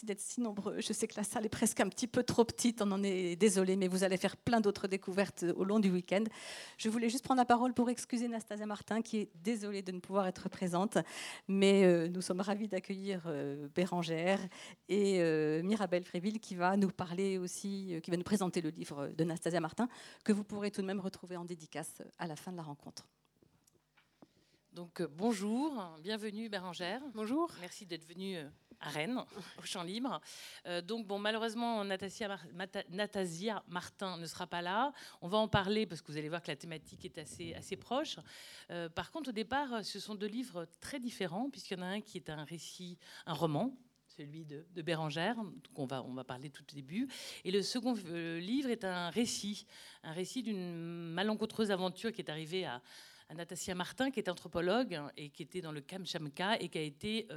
merci d'être si nombreux. Je sais que la salle est presque un petit peu trop petite, on en est désolé, mais vous allez faire plein d'autres découvertes au long du week-end. Je voulais juste prendre la parole pour excuser Nastasia Martin, qui est désolée de ne pouvoir être présente, mais euh, nous sommes ravis d'accueillir euh, Bérangère et euh, Mirabelle Fréville, qui va nous parler aussi, qui va nous présenter le livre de Nastasia Martin, que vous pourrez tout de même retrouver en dédicace à la fin de la rencontre. Donc bonjour, bienvenue Bérangère. Bonjour. Merci d'être venue à Rennes, au Champ Libre. Euh, donc, bon, malheureusement, Natasia, Martin ne sera pas là. On va en parler parce que vous allez voir que la thématique est assez, proche. Euh, par contre, au départ, ce sont deux livres très différents, puisqu'il y en a un qui est un récit, un roman, celui de, Bérangère, qu'on va, on va parler tout au début. Et le second euh, livre est un récit, un récit d'une malencontreuse aventure qui est arrivée à, à Natasia Martin, qui est anthropologue et qui était dans le Kamchatka et qui a été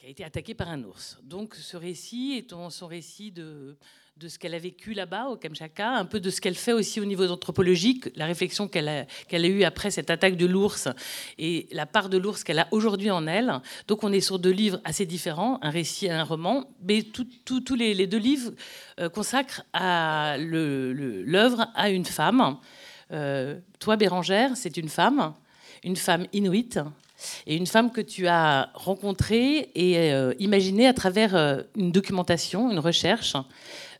qui a été attaquée par un ours. Donc ce récit est son récit de, ce qu'elle a vécu là-bas au Kamchatka, un peu de ce qu'elle fait aussi au niveau anthropologique, la réflexion qu'elle a, eue après cette attaque de l'ours et la part de l'ours qu'elle a aujourd'hui en elle. Donc on est sur deux livres assez différents, un récit et un roman, mais tous les, deux livres euh, consacrent l'œuvre à une femme. Euh, toi, Bérangère, c'est une femme, une femme inuite, et une femme que tu as rencontrée et euh, imaginée à travers euh, une documentation, une recherche.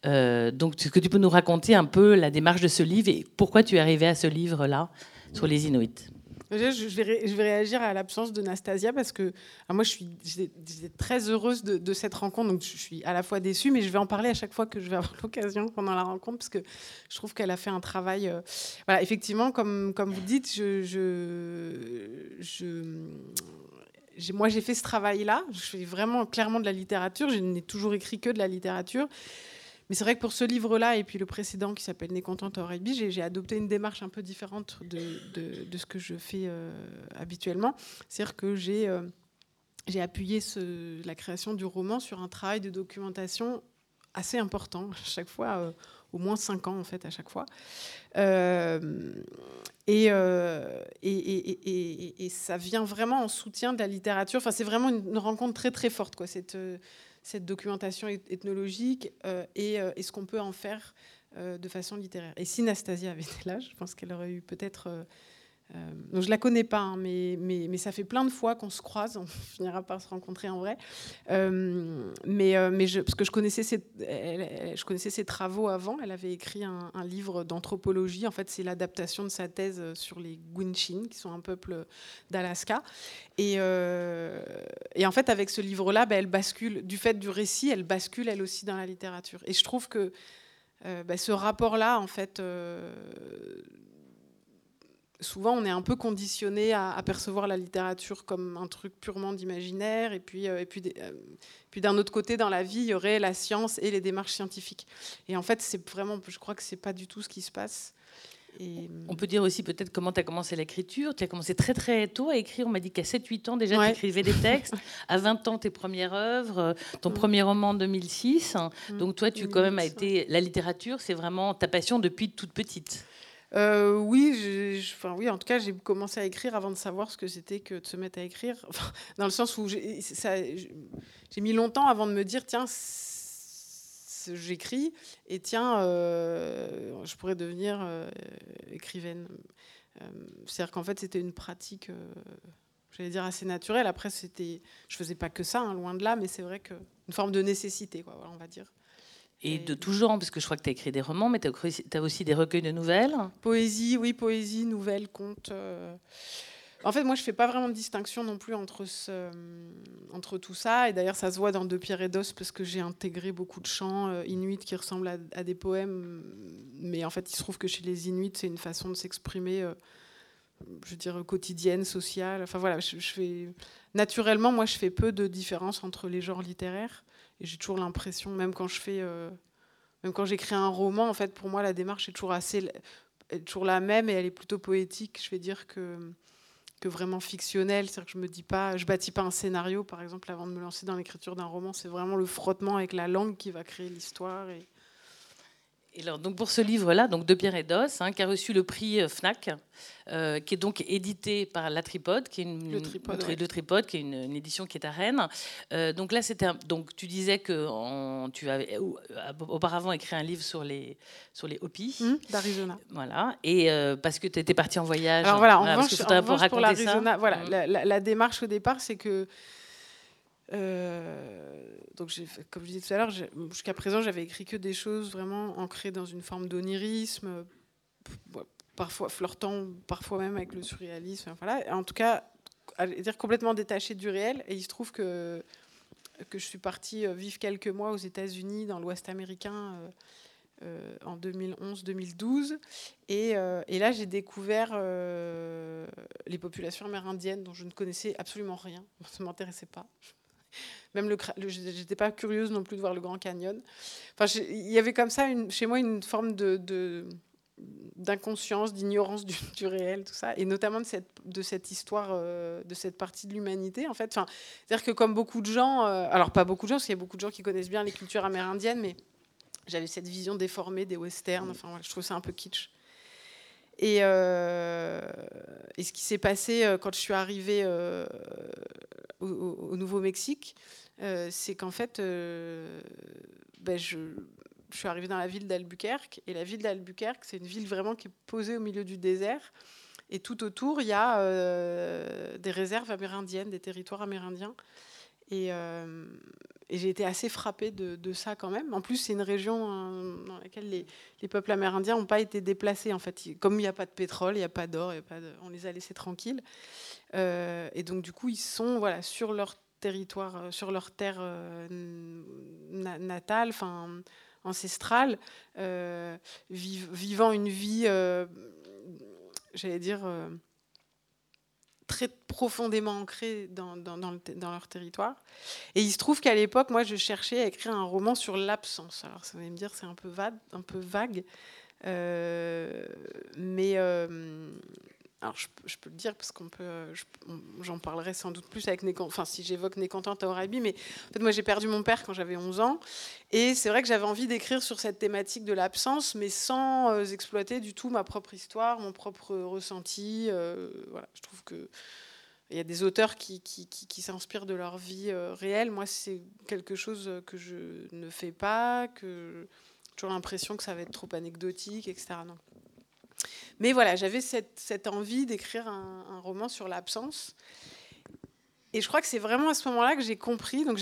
Euh, donc, est-ce que tu peux nous raconter un peu la démarche de ce livre et pourquoi tu es arrivée à ce livre-là sur les Inuits? Je vais, réagir à l'absence de Nastasia parce que moi, je suis très heureuse de, cette rencontre. Donc, je suis à la fois déçue, mais je vais en parler à chaque fois que je vais avoir l'occasion pendant la rencontre parce que je trouve qu'elle a fait un travail. Euh, voilà, effectivement, comme, vous dites, moi, j'ai fait ce travail-là. Je fais vraiment clairement de la littérature. Je n'ai toujours écrit que de la littérature. Mais c'est vrai que pour ce livre-là et puis le précédent qui s'appelle Né contente au rugby, j'ai adopté une démarche un peu différente de, ce que je fais euh, habituellement. C'est-à-dire que j'ai euh, appuyé la création du roman sur un travail de documentation assez important, à chaque fois, euh, au moins cinq ans en fait, à chaque fois. Et, ça vient vraiment en soutien de la littérature. Enfin, c'est vraiment une, rencontre très très forte, quoi. Cette documentation ethnologique euh, euh, et, ce qu'on peut en faire euh, de façon littéraire. Et si Nastasia avait été là, je pense qu'elle aurait eu peut-être euh, donc je la connais pas, hein, mais, mais, mais, ça fait plein de fois qu'on se croise, on finira par se rencontrer en vrai. Euh, mais euh, mais parce que je connaissais, ses, je connaissais ses travaux avant, elle avait écrit un, livre d'anthropologie, en fait c'est l'adaptation de sa thèse sur les Gwich'in, qui sont un peuple d'Alaska. Et, et, en fait avec ce livre-là, bah, elle bascule, du fait du récit, elle bascule elle aussi dans la littérature. Et je trouve que bah, ce rapport-là, en fait, souvent on est un peu conditionné à, percevoir la littérature comme un truc purement d'imaginaire et puis, euh, et puis, euh, puis d'un autre côté dans la vie il y aurait la science et les démarches scientifiques et en fait c'est vraiment je crois que c'est pas du tout ce qui se passe et... On peut dire aussi peut-être comment tu as commencé l'écriture. Tu as commencé très très tôt à écrire. On m'a dit qu'à 7-8 ans déjà, tu écrivais des textes. à 20 ans, tes premières œuvres, ton mm. premier roman en 2006. Mm. Donc toi, tu quand même as été... La littérature, c'est vraiment ta passion depuis toute petite. Euh, oui, en tout cas, j'ai commencé à écrire avant de savoir ce que c'était que de se mettre à écrire. dans le sens où j'ai mis longtemps avant de me dire, tiens, j'écris et tiens, euh, je pourrais devenir euh, écrivaine. C'est-à-dire qu'en fait, c'était une pratique, j'allais dire, assez naturelle. Après, c'était, je faisais pas que ça, hein, loin de là, mais c'est vrai qu'une forme de nécessité, quoi, on va dire. Et de tout genre, parce que je crois que tu as écrit des romans, mais tu as, aussi des recueils de nouvelles Poésie, oui, poésie, nouvelles, contes. Euh. En fait, moi, je fais pas vraiment de distinction non plus entre, ce, entre tout ça. Et d'ailleurs, ça se voit dans Deux pierres et d'os, parce que j'ai intégré beaucoup de chants euh, inuits qui ressemblent à, des poèmes. Mais en fait, il se trouve que chez les Inuits, c'est une façon de s'exprimer, euh, je veux dire, quotidienne, sociale. Enfin voilà, je, je, fais... Naturellement, moi, je fais peu de différence entre les genres littéraires. J'ai toujours l'impression, même quand je fais, euh, même quand j'écris un roman, en fait, pour moi, la démarche est toujours assez, est toujours la même et elle est plutôt poétique. Je vais dire que que vraiment fictionnelle, c'est-à-dire que je me dis pas, je bâtis pas un scénario, par exemple, avant de me lancer dans l'écriture d'un roman. C'est vraiment le frottement avec la langue qui va créer l'histoire Et alors, donc pour ce livre-là, donc de Pierre Edos, hein, qui a reçu le prix Fnac, qui est donc édité par La Tripode, qui est une, le Tripode, Tripode, qui est une, édition qui est à Rennes. donc là, c'était donc tu disais que tu avais auparavant écrit un livre sur les sur les Hopis mmh, d'Arizona. Voilà, et parce que tu étais parti en voyage. Alors voilà, en revanche, pour l'Arizona, voilà, mmh. la, la, démarche au départ, c'est que euh, donc, comme je disais tout à l'heure, jusqu'à présent, j'avais écrit que des choses vraiment ancrées dans une forme d'onirisme, parfois flirtant, parfois même avec le surréalisme. En tout cas, à dire complètement détaché du réel. Et il se trouve que, que je suis partie euh, vivre quelques mois aux États-Unis, dans l'Ouest américain. Euh, en 2011-2012. Et, et, là, j'ai découvert les populations amérindiennes dont je ne connaissais absolument rien. Ça ne m'intéressait pas. Même le, j'étais pas curieuse non plus de voir le Grand Canyon. Enfin, il y avait comme ça une, chez moi une forme de, d'inconscience, d'ignorance du, réel, tout ça, et notamment de cette, de cette histoire, euh, de cette partie de l'humanité, en fait. Enfin, c'est-à-dire que comme beaucoup de gens, euh, alors pas beaucoup de gens, parce qu'il y a beaucoup de gens qui connaissent bien les cultures amérindiennes, mais j'avais cette vision déformée des westerns, enfin, je trouve ça un peu kitsch. Et, euh, et ce qui s'est passé quand je suis arrivée au, Nouveau-Mexique, euh, c'est qu'en fait, euh, ben je, suis arrivée dans la ville d'Albuquerque. Et la ville d'Albuquerque, c'est une ville vraiment qui est posée au milieu du désert. Et tout autour, il y a euh, des réserves amérindiennes, des territoires amérindiens. Et, j'ai été assez frappée de, ça quand même. En plus, c'est une région hein, dans laquelle les, les peuples amérindiens n'ont pas été déplacés. En fait, comme il n'y a pas de pétrole, il n'y a pas d'or, on les a laissés tranquilles. Euh, et donc, du coup, ils sont voilà, sur leur territoire, euh, sur leur terre euh, natale, enfin ancestrale, vivant une vie, j'allais dire, très profondément ancrée dans, dans, leur territoire. Et il se trouve qu'à l'époque, moi, je cherchais à écrire un roman sur l'absence. Alors, ça va me dire, c'est un peu vague, un peu vague mais alors je, peux le dire parce qu'on peut, j'en parlerai sans doute plus avec enfin si j'évoque Nécantin Taorabi, mais en fait moi j'ai perdu mon père quand j'avais 11 ans et c'est vrai que j'avais envie d'écrire sur cette thématique de l'absence, mais sans euh, exploiter du tout ma propre histoire, mon propre ressenti. Euh, voilà, je trouve que il y a des auteurs qui, s'inspirent de leur vie euh, réelle. Moi, c'est quelque chose que je ne fais pas, que j'ai toujours l'impression que ça va être trop anecdotique, etc. Non. Mais voilà, j'avais cette, envie d'écrire un, roman sur l'absence. Et je crois que c'est vraiment à ce moment-là que j'ai compris. Donc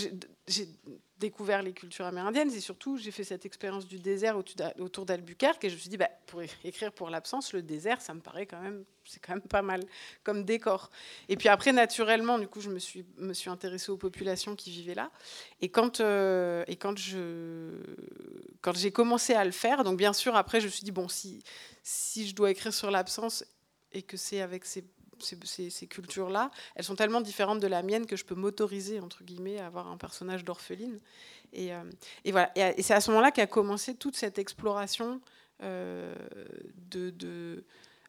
découvert les cultures amérindiennes et surtout j'ai fait cette expérience du désert autour d'Albuquerque et je me suis dit bah, pour écrire pour l'absence le désert ça me paraît quand même c'est quand même pas mal comme décor. Et puis après naturellement du coup je me suis me suis intéressée aux populations qui vivaient là. Et quand euh, et quand je quand j'ai commencé à le faire donc bien sûr après je me suis dit bon si si je dois écrire sur l'absence et que c'est avec ces ces, cultures-là, elles sont tellement différentes de la mienne que je peux m'autoriser, entre guillemets, à avoir un personnage d'orpheline. Et, euh, voilà. Et, c'est à ce moment-là qu'a commencé toute cette exploration euh, de,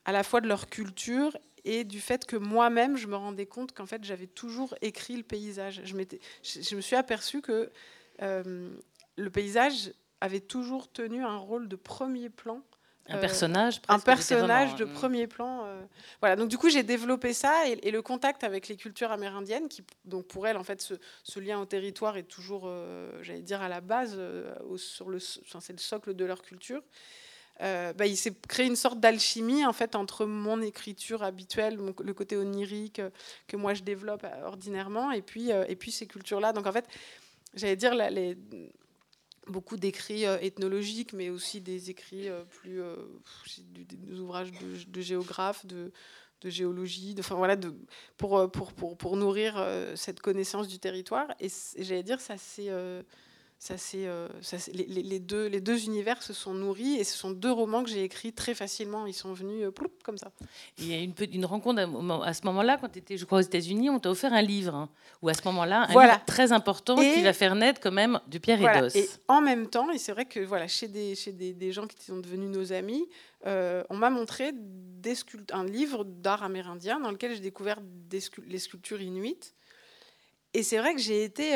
à la fois de leur culture et du fait que moi-même, je me rendais compte qu'en fait, j'avais toujours écrit le paysage. Je me suis aperçue que euh, le paysage avait toujours tenu un rôle de premier plan un euh, personnage Un personnage de premier plan. Euh, voilà, donc du coup, j'ai développé ça et, le contact avec les cultures amérindiennes, qui, donc pour elles, en fait, ce, lien au territoire est toujours, euh, j'allais dire, à la base, sur le, c'est le socle de leur culture. bah, il s'est créé une sorte d'alchimie en fait entre mon écriture habituelle, le côté onirique que moi je développe ordinairement, et puis, et puis ces cultures-là. Donc en fait, j'allais dire, les, beaucoup d'écrits euh, ethnologiques, mais aussi des écrits euh, plus euh, des, ouvrages de, géographes, de, géologie, de, voilà, pour nourrir cette connaissance du territoire. Et, et j'allais dire, ça c'est ça, c'est, euh, les, les, deux, les deux univers se sont nourris et ce sont deux romans que j'ai écrits très facilement. Ils sont venus euh, comme ça. Il y a une, une rencontre à, ce moment-là, quand tu étais, je crois, aux États-Unis, on t'a offert un livre. Hein, ou à ce moment-là, un livre très important qui va faire naître quand même du Pierre voilà. Et en même temps, et c'est vrai que voilà, chez des, chez des, des gens qui sont devenus nos amis, euh, on m'a montré des un livre d'art amérindien dans lequel j'ai découvert des les sculptures inuites Et c'est vrai que j'ai été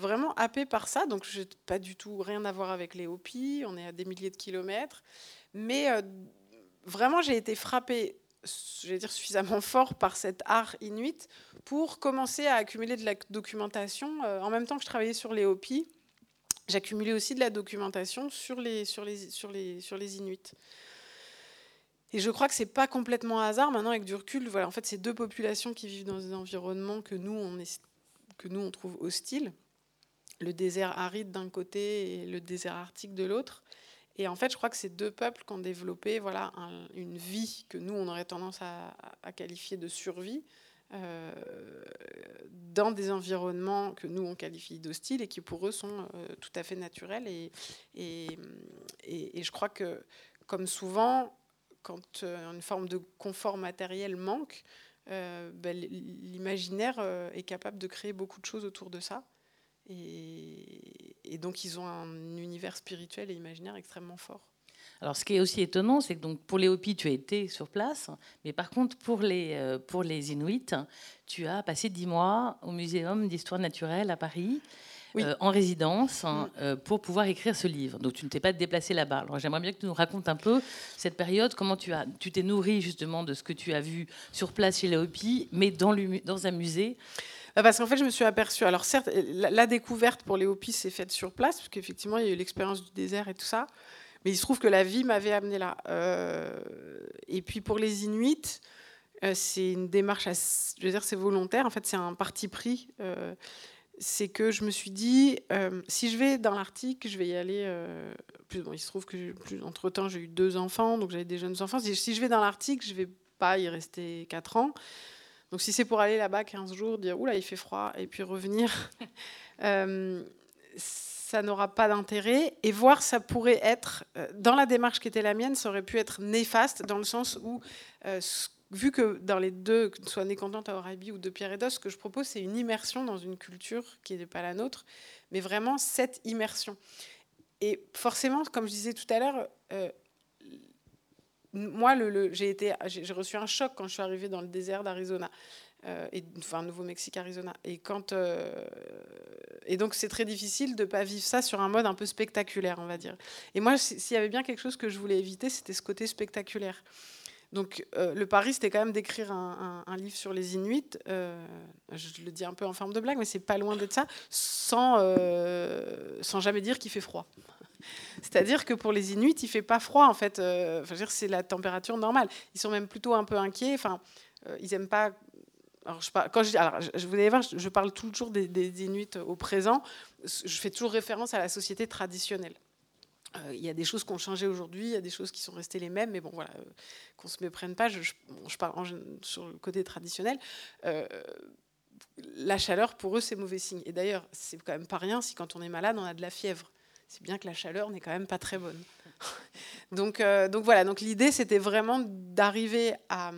vraiment happée par ça. Donc, je pas du tout rien à voir avec les Hopis. On est à des milliers de kilomètres. Mais vraiment, j'ai été frappée je vais dire, suffisamment fort par cet art inuit pour commencer à accumuler de la documentation. Euh, en même temps que je travaillais sur les Hopis, j'accumulais aussi de la documentation sur les, sur les, sur les, sur les Inuits. Et je crois que c'est pas complètement hasard. Maintenant, avec du recul, voilà, en fait, c'est deux populations qui vivent dans des environnements que nous, on, est, que nous, on trouve hostiles. Le désert aride d'un côté et le désert arctique de l'autre. Et en fait, je crois que ces deux peuples qui ont développé voilà, une vie que nous, on aurait tendance à, qualifier de survie, euh, dans des environnements que nous, on qualifie d'hostiles et qui, pour eux, sont euh, tout à fait naturels. Et, et, et, je crois que, comme souvent, quand euh, une forme de confort matériel manque, ben, l'imaginaire est capable de créer beaucoup de choses autour de ça. Et, donc, ils ont un univers spirituel et imaginaire extrêmement fort. Alors, ce qui est aussi étonnant, c'est que donc, pour les Hopis, tu as été sur place, mais par contre, pour les, euh, pour les Inuits, tu as passé dix mois au Muséum d'histoire naturelle à Paris. Euh, en résidence hein, mm. euh, pour pouvoir écrire ce livre. Donc tu ne t'es pas déplacé là-bas. Alors j'aimerais bien que tu nous racontes un peu cette période, comment tu as, tu t'es nourri justement de ce que tu as vu sur place chez les Hopis, mais dans, dans un musée? Bah, parce qu'en fait, je me suis aperçue. Alors, certes, la, découverte pour les Hopis s'est faite sur place, parce qu'effectivement, il y a eu l'expérience du désert et tout ça. Mais il se trouve que la vie m'avait amené là. Euh, et puis, pour les Inuits, euh, c'est une démarche, je veux dire, c'est volontaire. En fait, c'est un parti pris. Euh, c'est que je me suis dit, si je vais dans l'Arctique, je vais y aller. plus, bon, il se trouve que, plus, entre temps, j'ai eu deux enfants, donc j'avais des jeunes enfants. Si, si je vais dans l'Arctique, je vais pas y rester quatre ans. Donc si c'est pour aller là-bas 15 jours, dire oula il fait froid et puis revenir, euh, ça n'aura pas d'intérêt. Et voir ça pourrait être, euh, dans la démarche qui était la mienne, ça aurait pu être néfaste dans le sens où, euh, vu que dans les deux, que ce soit Nécontente à Orabi ou de Pierre et d'Os, ce que je propose c'est une immersion dans une culture qui n'est pas la nôtre, mais vraiment cette immersion. Et forcément, comme je disais tout à l'heure, moi, le, j'ai reçu un choc quand je suis arrivée dans le désert d'Arizona. Euh, et, enfin, Nouveau-Mexique, Arizona. Et, quand, euh, et donc, c'est très difficile de ne pas vivre ça sur un mode un peu spectaculaire, on va dire. Et moi, s'il y avait bien quelque chose que je voulais éviter, c'était ce côté spectaculaire. Donc, euh, le pari, c'était quand même d'écrire un, livre sur les Inuits. je le dis un peu en forme de blague, mais c'est pas loin d'être ça, sans, sans jamais dire qu'il fait froid. C'est-à-dire que pour les Inuits, il fait pas froid en fait. Euh, c'est la température normale. Ils sont même plutôt un peu inquiets. Enfin, euh, ils aiment pas. Alors, je, je, alors, je, voulais voir, je, parle toujours des, Inuits au présent. Je fais toujours référence à la société traditionnelle. Euh, il y a des choses qui ont changé aujourd'hui, il y a des choses qui sont restées les mêmes, mais bon, voilà, qu'on se méprenne pas. Je, parle sur le côté traditionnel la chaleur, pour eux, c'est mauvais signe. Et d'ailleurs, c'est quand même pas rien si quand on est malade, on a de la fièvre c'est bien que la chaleur n'est quand même pas très bonne. donc, euh, voilà, donc l'idée c'était vraiment d'arriver à,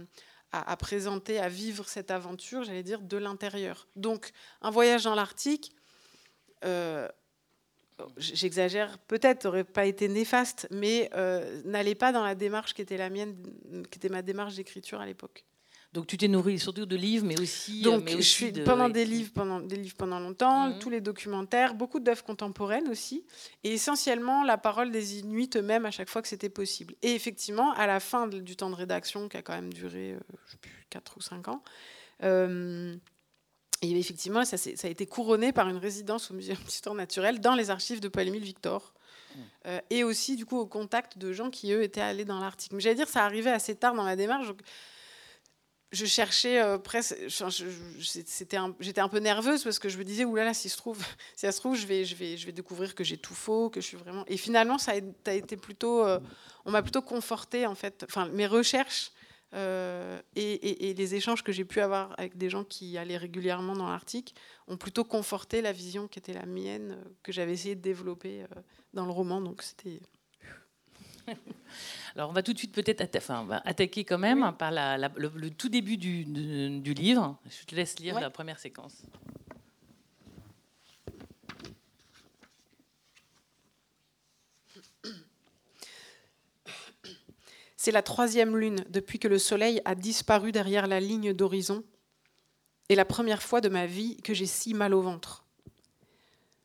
présenter, à vivre cette aventure, j'allais dire, de l'intérieur. Donc un voyage dans l'Arctique, euh, j'exagère peut-être, n'aurait pas été néfaste, mais euh, n'allait pas dans la démarche qui était la mienne, qui était ma démarche d'écriture à l'époque. Donc tu t'es nourri surtout de livres, mais aussi. Donc je suis pendant des livres pendant des livres pendant longtemps, mhm. tous les documentaires, beaucoup d'œuvres contemporaines aussi, et essentiellement la parole des Inuits eux-mêmes à chaque fois que c'était possible. Et effectivement, à la fin du temps de rédaction, qui a quand même duré, euh, je sais plus, 4 ou 5 ans. Euh, et effectivement, ça, ça, a été couronné par une résidence au Muséum d'histoire naturelle dans les archives de Paul-Émile Victor. Mhm. Euh, et aussi, du coup, au contact de gens qui, eux, étaient allés dans l'Arctique. Mais j'allais dire, ça arrivait assez tard dans la démarche. Donc, je cherchais euh, presque. J'étais un peu nerveuse parce que je me disais oulala, si se trouve, si ça se trouve, je vais, je vais, je vais découvrir que j'ai tout faux, que je suis vraiment. Et finalement, ça a, été plutôt. Euh, on m'a plutôt conforté en fait. Enfin, mes recherches euh, et, et, les échanges que j'ai pu avoir avec des gens qui allaient régulièrement dans l'Arctique ont plutôt conforté la vision qui était la mienne, que j'avais essayé de développer dans le roman. Donc c'était. Alors, on va tout de suite peut-être attaquer quand même par le, tout début du, livre. Je te laisse lire la première séquence. C'est la troisième lune depuis que le soleil a disparu derrière la ligne d'horizon est la première fois de ma vie que j'ai si mal au ventre.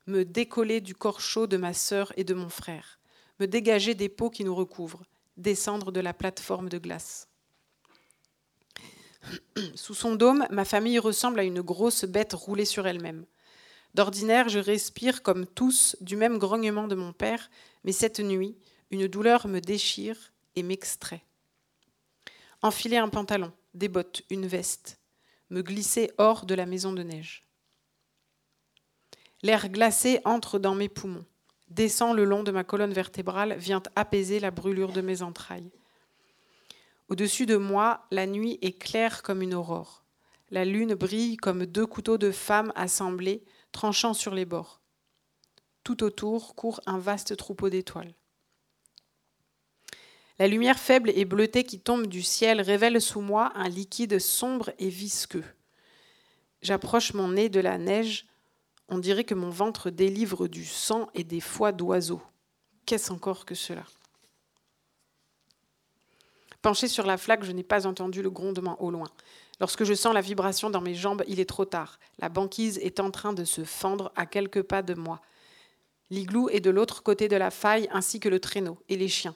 Me décoller du corps chaud de ma sœur et de mon frère, me dégager des peaux qui nous recouvrent, descendre de la plateforme de glace. Sous son dôme, ma famille ressemble à une grosse bête roulée sur elle-même. D'ordinaire, je respire comme tous du même grognement de mon père, mais cette nuit, une douleur me déchire et m'extrait. Enfiler un pantalon, des bottes, une veste, me glisser hors de la maison de neige. L'air glacé entre dans mes poumons, descend le long de ma colonne vertébrale, vient apaiser la brûlure de mes entrailles. Au-dessus de moi, la nuit est claire comme une aurore. La lune brille comme deux couteaux de femme assemblés, tranchant sur les bords. Tout autour court un vaste troupeau d'étoiles. La lumière faible et bleutée qui tombe du ciel révèle sous moi un liquide sombre et visqueux. J'approche mon nez de la neige. On dirait que mon ventre délivre du sang et des foies d'oiseaux. Qu'est-ce encore que cela? Penché sur la flaque, je n'ai pas entendu le grondement au loin. Lorsque je sens la vibration dans mes jambes, il est trop tard. La banquise est en train de se fendre à quelques pas de moi. L'igloo est de l'autre côté de la faille, ainsi que le traîneau et les chiens.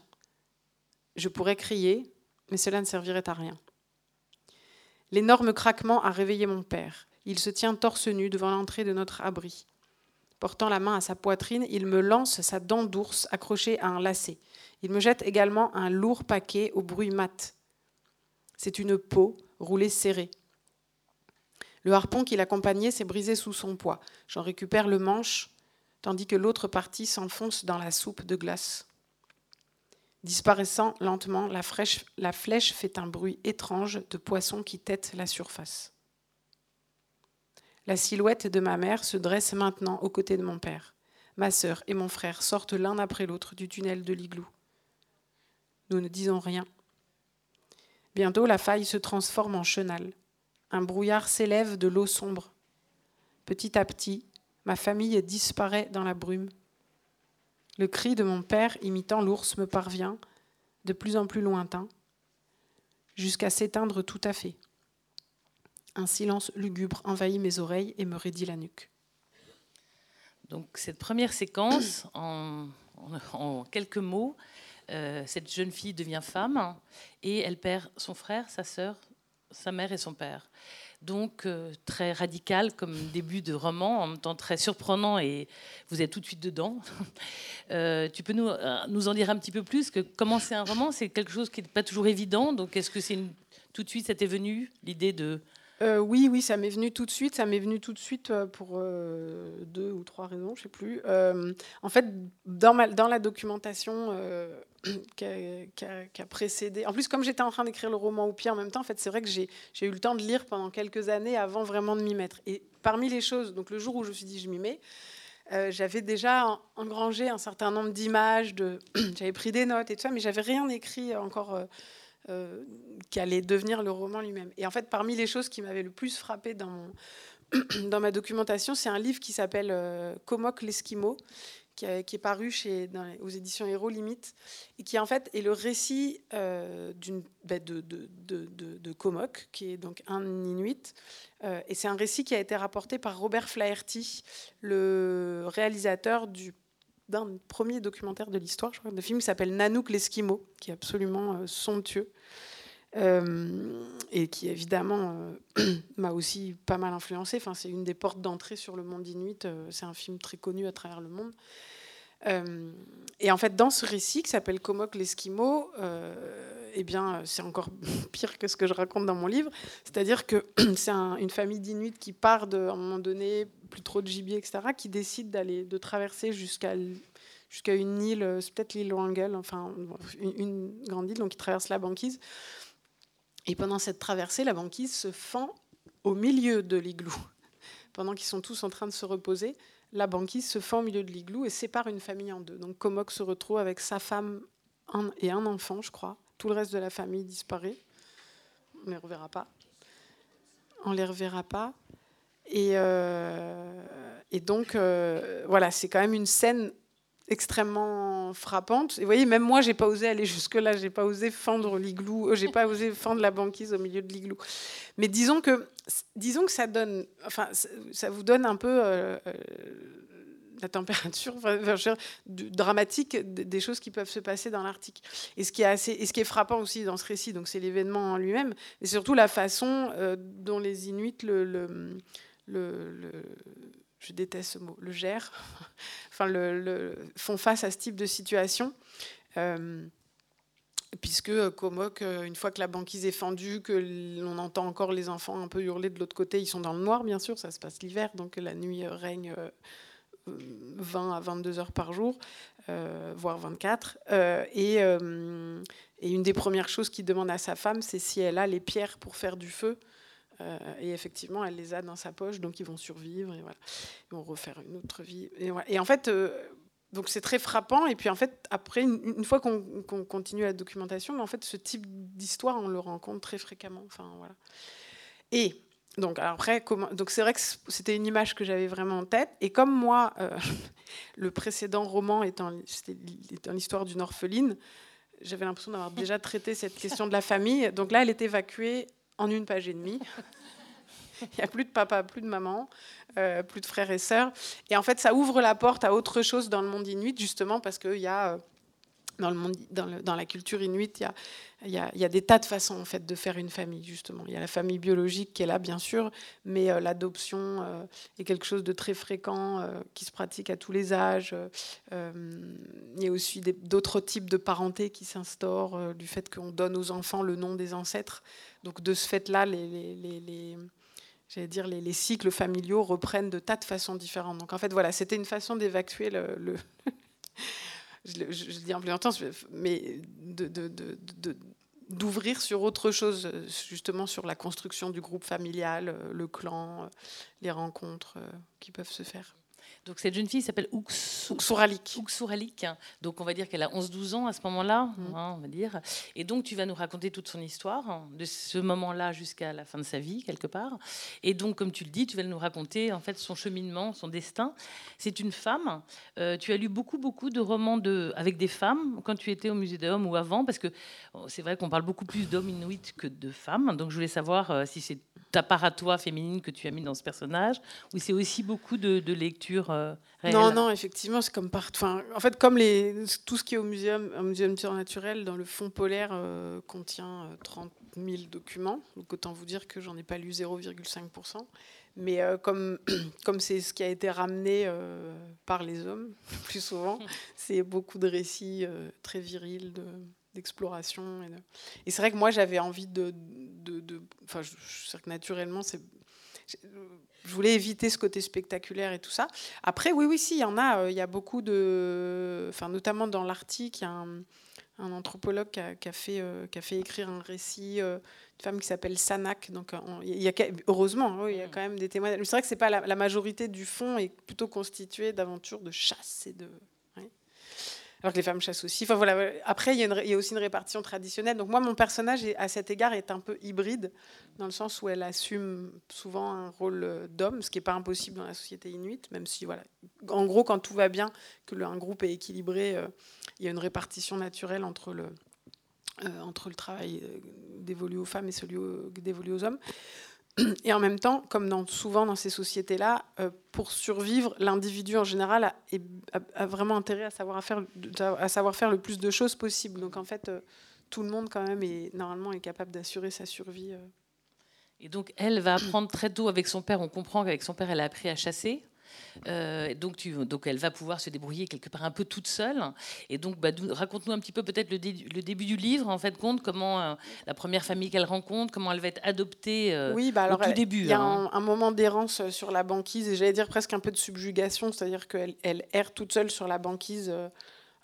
Je pourrais crier, mais cela ne servirait à rien. L'énorme craquement a réveillé mon père. Il se tient torse nu devant l'entrée de notre abri. Portant la main à sa poitrine, il me lance sa dent d'ours accrochée à un lacet. Il me jette également un lourd paquet au bruit mat. C'est une peau roulée serrée. Le harpon qui l'accompagnait s'est brisé sous son poids. J'en récupère le manche, tandis que l'autre partie s'enfonce dans la soupe de glace. Disparaissant lentement, la, flèche fait un bruit étrange de poisson qui tête la surface. La silhouette de ma mère se dresse maintenant aux côtés de mon père. Ma sœur et mon frère sortent l'un après l'autre du tunnel de l'igloo. Nous ne disons rien. Bientôt, la faille se transforme en chenal. Un brouillard s'élève de l'eau sombre. Petit à petit, ma famille disparaît dans la brume. Le cri de mon père imitant l'ours me parvient, de plus en plus lointain, jusqu'à s'éteindre tout à fait. Un silence lugubre envahit mes oreilles et me raidit la nuque. Donc cette première séquence, en, quelques mots, euh, cette jeune fille devient femme et elle perd son frère, sa sœur, sa mère et son père donc euh, très radical comme début de roman, en même temps très surprenant et vous êtes tout de suite dedans. Euh, tu peux nous, euh, nous en dire un petit peu plus que commencer un roman, c'est quelque chose qui n'est pas toujours évident. Donc est-ce que c'est tout de suite, ça t'est venu l'idée de? Oui, oui, ça m'est venu tout de suite. Ça m'est venu tout de suite pour deux ou trois raisons, je sais plus. en fait, dans, dans la documentation qui a, précédé. En plus, comme j'étais en train d'écrire le roman au pied en même temps, en fait, c'est vrai que j'ai eu le temps de lire pendant quelques années avant vraiment de m'y mettre. Et parmi les choses, donc le jour où je me suis dit je m'y mets, euh, j'avais déjà engrangé un certain nombre d'images, j'avais pris des notes et tout ça, mais j'avais rien écrit encore euh, euh, qui allait devenir le roman lui-même. Et en fait, parmi les choses qui m'avaient le plus frappé dans, ma documentation, c'est un livre qui s'appelle Comoc l'Esquimau, qui, est paru chez, aux éditions Héros Limite, et qui en fait est le récit euh, d'une, bah, de, de, de, Komok, qui est donc un Inuit. Euh, et c'est un récit qui a été rapporté par Robert Flaherty, le réalisateur du d'un premier documentaire de l'histoire, je crois, de film qui s'appelle Nanook l'Esquimau, qui est absolument euh, somptueux. Et qui évidemment m'a aussi pas mal influencé. Enfin, c'est une des portes d'entrée sur le monde inuit. c'est un film très connu à travers le monde. Euh, et en fait, dans ce récit qui s'appelle Komok l'Esquimau, euh, eh bien, c'est encore pire que ce que je raconte dans mon livre. C'est-à-dire que c'est une famille d'Inuits qui part de, à un moment donné, plus trop de gibier, etc., qui décide d'aller, de traverser jusqu'à jusqu'à une île, c'est peut-être l'île Wrangell, enfin une, grande île, donc ils traversent la banquise. Et pendant cette traversée, la banquise se fend au milieu de l'igloo, pendant qu'ils sont tous en train de se reposer la banquise se fend au milieu de l'igloo et sépare une famille en deux. Donc Komok se retrouve avec sa femme et un enfant, je crois. Tout le reste de la famille disparaît. On ne les reverra pas. On les reverra pas. Et, euh, donc, euh, voilà, c'est quand même une scène extrêmement frappante. Et vous voyez, même moi, j'ai pas osé aller jusque-là. J'ai pas osé fendre l'igloo. Euh, j'ai pas osé fendre la banquise au milieu de l'igloo. Mais disons que, disons que ça donne, enfin, ça vous donne un peu euh, euh, la température dramatique des choses qui peuvent se passer dans l'Arctique. Et ce qui est assez, et ce qui est frappant aussi dans ce récit, donc c'est l'événement en lui-même, mais surtout la façon dont les Inuits le, le, le je déteste ce mot, le gèrent, font face à ce type de situation. Euh, puisque Komok, euh, une fois que la banquise est fendue, que l'on entend encore les enfants un peu hurler de l'autre côté, ils sont dans le noir, bien sûr, ça se passe l'hiver, donc la nuit règne 20 euh, à 22 heures par jour, voire 24. Et, et, une des premières choses qu'il demande à sa femme, c'est si elle a les pierres pour faire du feu. Euh, et effectivement, elle les a dans sa poche, donc ils vont survivre et voilà. Ils vont refaire une autre vie. Et, en fait, euh, donc c'est très frappant. Et puis en fait, après, une, fois qu'on continue la documentation, en fait, ce type d'histoire, on le rencontre très fréquemment. Enfin voilà. Et donc après, donc c'est vrai que c'était une image que j'avais vraiment en tête. Et comme moi, euh, le précédent roman étant, étant l'histoire d'une orpheline, j'avais l'impression d'avoir déjà traité cette question de la famille. Donc là, elle est évacuée en une page et demie. Il n'y a plus de papa, plus de maman, euh, plus de frères et sœurs. Et en fait, ça ouvre la porte à autre chose dans le monde inuit, justement parce qu'il y a, euh, dans, la culture inuite, il y a, des tas de façons en fait de faire une famille justement. Il y a la famille biologique qui est là bien sûr, mais euh, l'adoption euh, est quelque chose de très fréquent euh, qui se pratique à tous les âges. il y a aussi d'autres types de parenté qui s'instaurent du fait qu'on donne aux enfants le nom des ancêtres. Donc de ce fait-là, les, cycles familiaux reprennent de tas de façons différentes. Donc en fait voilà, c'était une façon d'évacuer le je, dis en longtemps, mais d'ouvrir sur autre chose, justement sur la construction du groupe familial, le clan, les rencontres qui peuvent se faire. Donc cette jeune fille s'appelle Uxuralik. Uxuralik. Donc on va dire qu'elle a 11-12 ans à ce moment-là, mm. hein, on va dire. Et donc tu vas nous raconter toute son histoire, hein, de ce moment-là jusqu'à la fin de sa vie, quelque part. Et donc, comme tu le dis, tu vas nous raconter en fait son cheminement, son destin. C'est une femme. Euh, tu as lu beaucoup, beaucoup de romans de, avec des femmes quand tu étais au musée d'hommes ou avant, parce que oh, c'est vrai qu'on parle beaucoup plus d'hommes inuits que de femmes. Donc je voulais savoir euh, si c'est ta part à toi féminine que tu as mis dans ce personnage, ou c'est aussi beaucoup de, de lecture euh, non, non, effectivement, c'est comme partout. En fait, comme les, tout ce qui est au muséum, un muséum surnaturel, dans le fond polaire euh, contient 30 euh, 000 documents. Donc autant vous dire que j'en ai pas lu 0,5%. Mais comme comme c'est ce qui a été ramené par les hommes plus souvent, c'est beaucoup de récits très virils de d'exploration. Et, c'est vrai que moi, j'avais envie de... Enfin, je, je sais que naturellement, c'est je voulais éviter ce côté spectaculaire et tout ça. Après, oui, oui, si, il y en a. Euh, il y a beaucoup de. Enfin, notamment dans l'Arctique, il y a un, anthropologue qui a, fait, euh, qui a fait écrire un récit euh, d'une femme qui s'appelle Sanak. Donc, il y a, heureusement, il y a mm. quand même des témoignages. C'est vrai que c'est pas la, la, majorité du fond est plutôt constituée d'aventures de chasse et de alors que les femmes chassent aussi. Enfin, voilà. Après, il y, a aussi une répartition traditionnelle. Donc moi, mon personnage, à cet égard, est un peu hybride, dans le sens où elle assume souvent un rôle euh, d'homme, ce qui n'est pas impossible dans la société inuite, même si, voilà, en gros, quand tout va bien, que un groupe est équilibré, euh, il y a une répartition naturelle entre le, euh, entre le travail dévolu aux femmes et celui dévolu aux hommes. Et en même temps, comme souvent dans ces sociétés-là, euh, pour survivre, l'individu en général a, vraiment intérêt à savoir, faire, à savoir faire le plus de choses possible. Donc en fait, euh, tout le monde quand même est normalement est capable d'assurer sa survie. Euh. Et donc elle va apprendre très tôt avec son père. On comprend qu'avec son père, elle a appris à chasser. Euh, donc, tu, donc elle va pouvoir se débrouiller quelque part un peu toute seule. Et donc, bah, raconte-nous un petit peu peut-être le, le, début du livre, en fait, compte comment euh, la première famille qu'elle rencontre, comment elle va être adoptée euh, oui, bah, alors, au tout début. Il y a hein. un, moment d'errance sur la banquise, et j'allais dire presque un peu de subjugation, c'est-à-dire qu'elle elle erre toute seule sur la banquise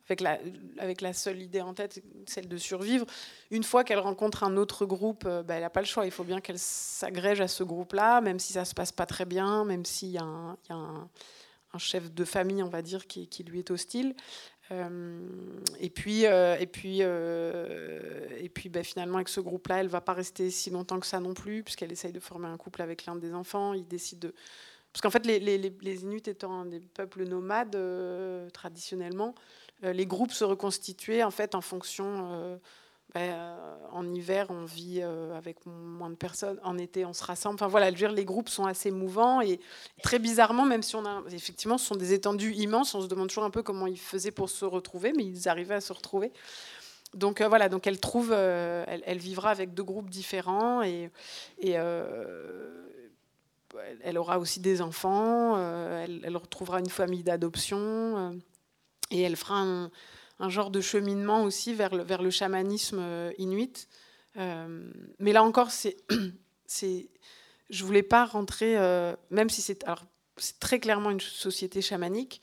avec la, seule idée en tête, celle de survivre. Une fois qu'elle rencontre un autre groupe, euh, bah, elle n'a pas le choix. Il faut bien qu'elle s'agrège à ce groupe-là, même si ça ne se passe pas très bien, même s'il y a, un, chef de famille, on va dire, qui, lui est hostile. Euh, et puis, euh, bah, finalement, avec ce groupe-là, elle ne va pas rester si longtemps que ça non plus, puisqu'elle essaye de former un couple avec l'un des enfants. Il décide de parce qu'en fait, les, les, Inuits étant des peuples nomades traditionnellement, les groupes se reconstituaient en fait en fonction ben, en hiver, on vit euh, avec moins de personnes. En été, on se rassemble. Enfin voilà, les groupes sont assez mouvants et très bizarrement, même si on a effectivement, ce sont des étendues immenses, on se demande toujours un peu comment ils faisaient pour se retrouver, mais ils arrivaient à se retrouver. Donc euh, voilà, donc elle trouve, euh, elle, vivra avec deux groupes différents et, elle aura aussi des enfants. Elle, retrouvera une famille d'adoption et elle fera un genre de cheminement aussi vers le, chamanisme euh, inuit. Euh, mais là encore, c'est, c'est, je voulais pas rentrer, euh, même si c'est, très clairement une société chamanique,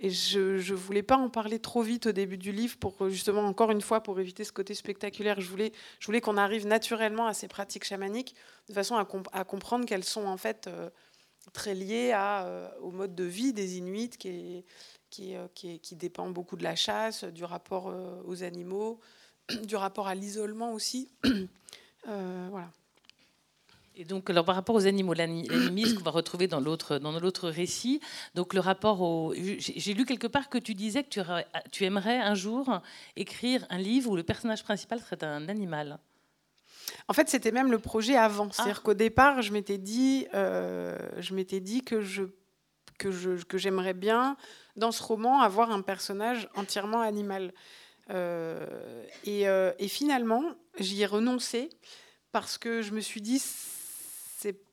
et je ne voulais pas en parler trop vite au début du livre pour justement, encore une fois, pour éviter ce côté spectaculaire. Je voulais, qu'on arrive naturellement à ces pratiques chamaniques de façon à, comprendre qu'elles sont en fait très liées au mode de vie des Inuits qui est, euh, qui, qui, dépend beaucoup de la chasse, du rapport euh, aux animaux, du rapport à l'isolement aussi. Euh, voilà. Et donc, alors, par rapport aux animaux, l'animisme qu'on va retrouver dans l'autre, dans l'autre récit, donc le rapport au. J'ai lu quelque part que tu disais que tu, tu, aimerais un jour écrire un livre où le personnage principal serait un animal. En fait, c'était même le projet avant. C'est-à-dire ah. qu'au départ, je m'étais dit, je m'étais dit que je que, j'aimerais bien dans ce roman avoir un personnage entièrement animal. Euh, et, euh, et, finalement, j'y ai renoncé parce que je me suis dit,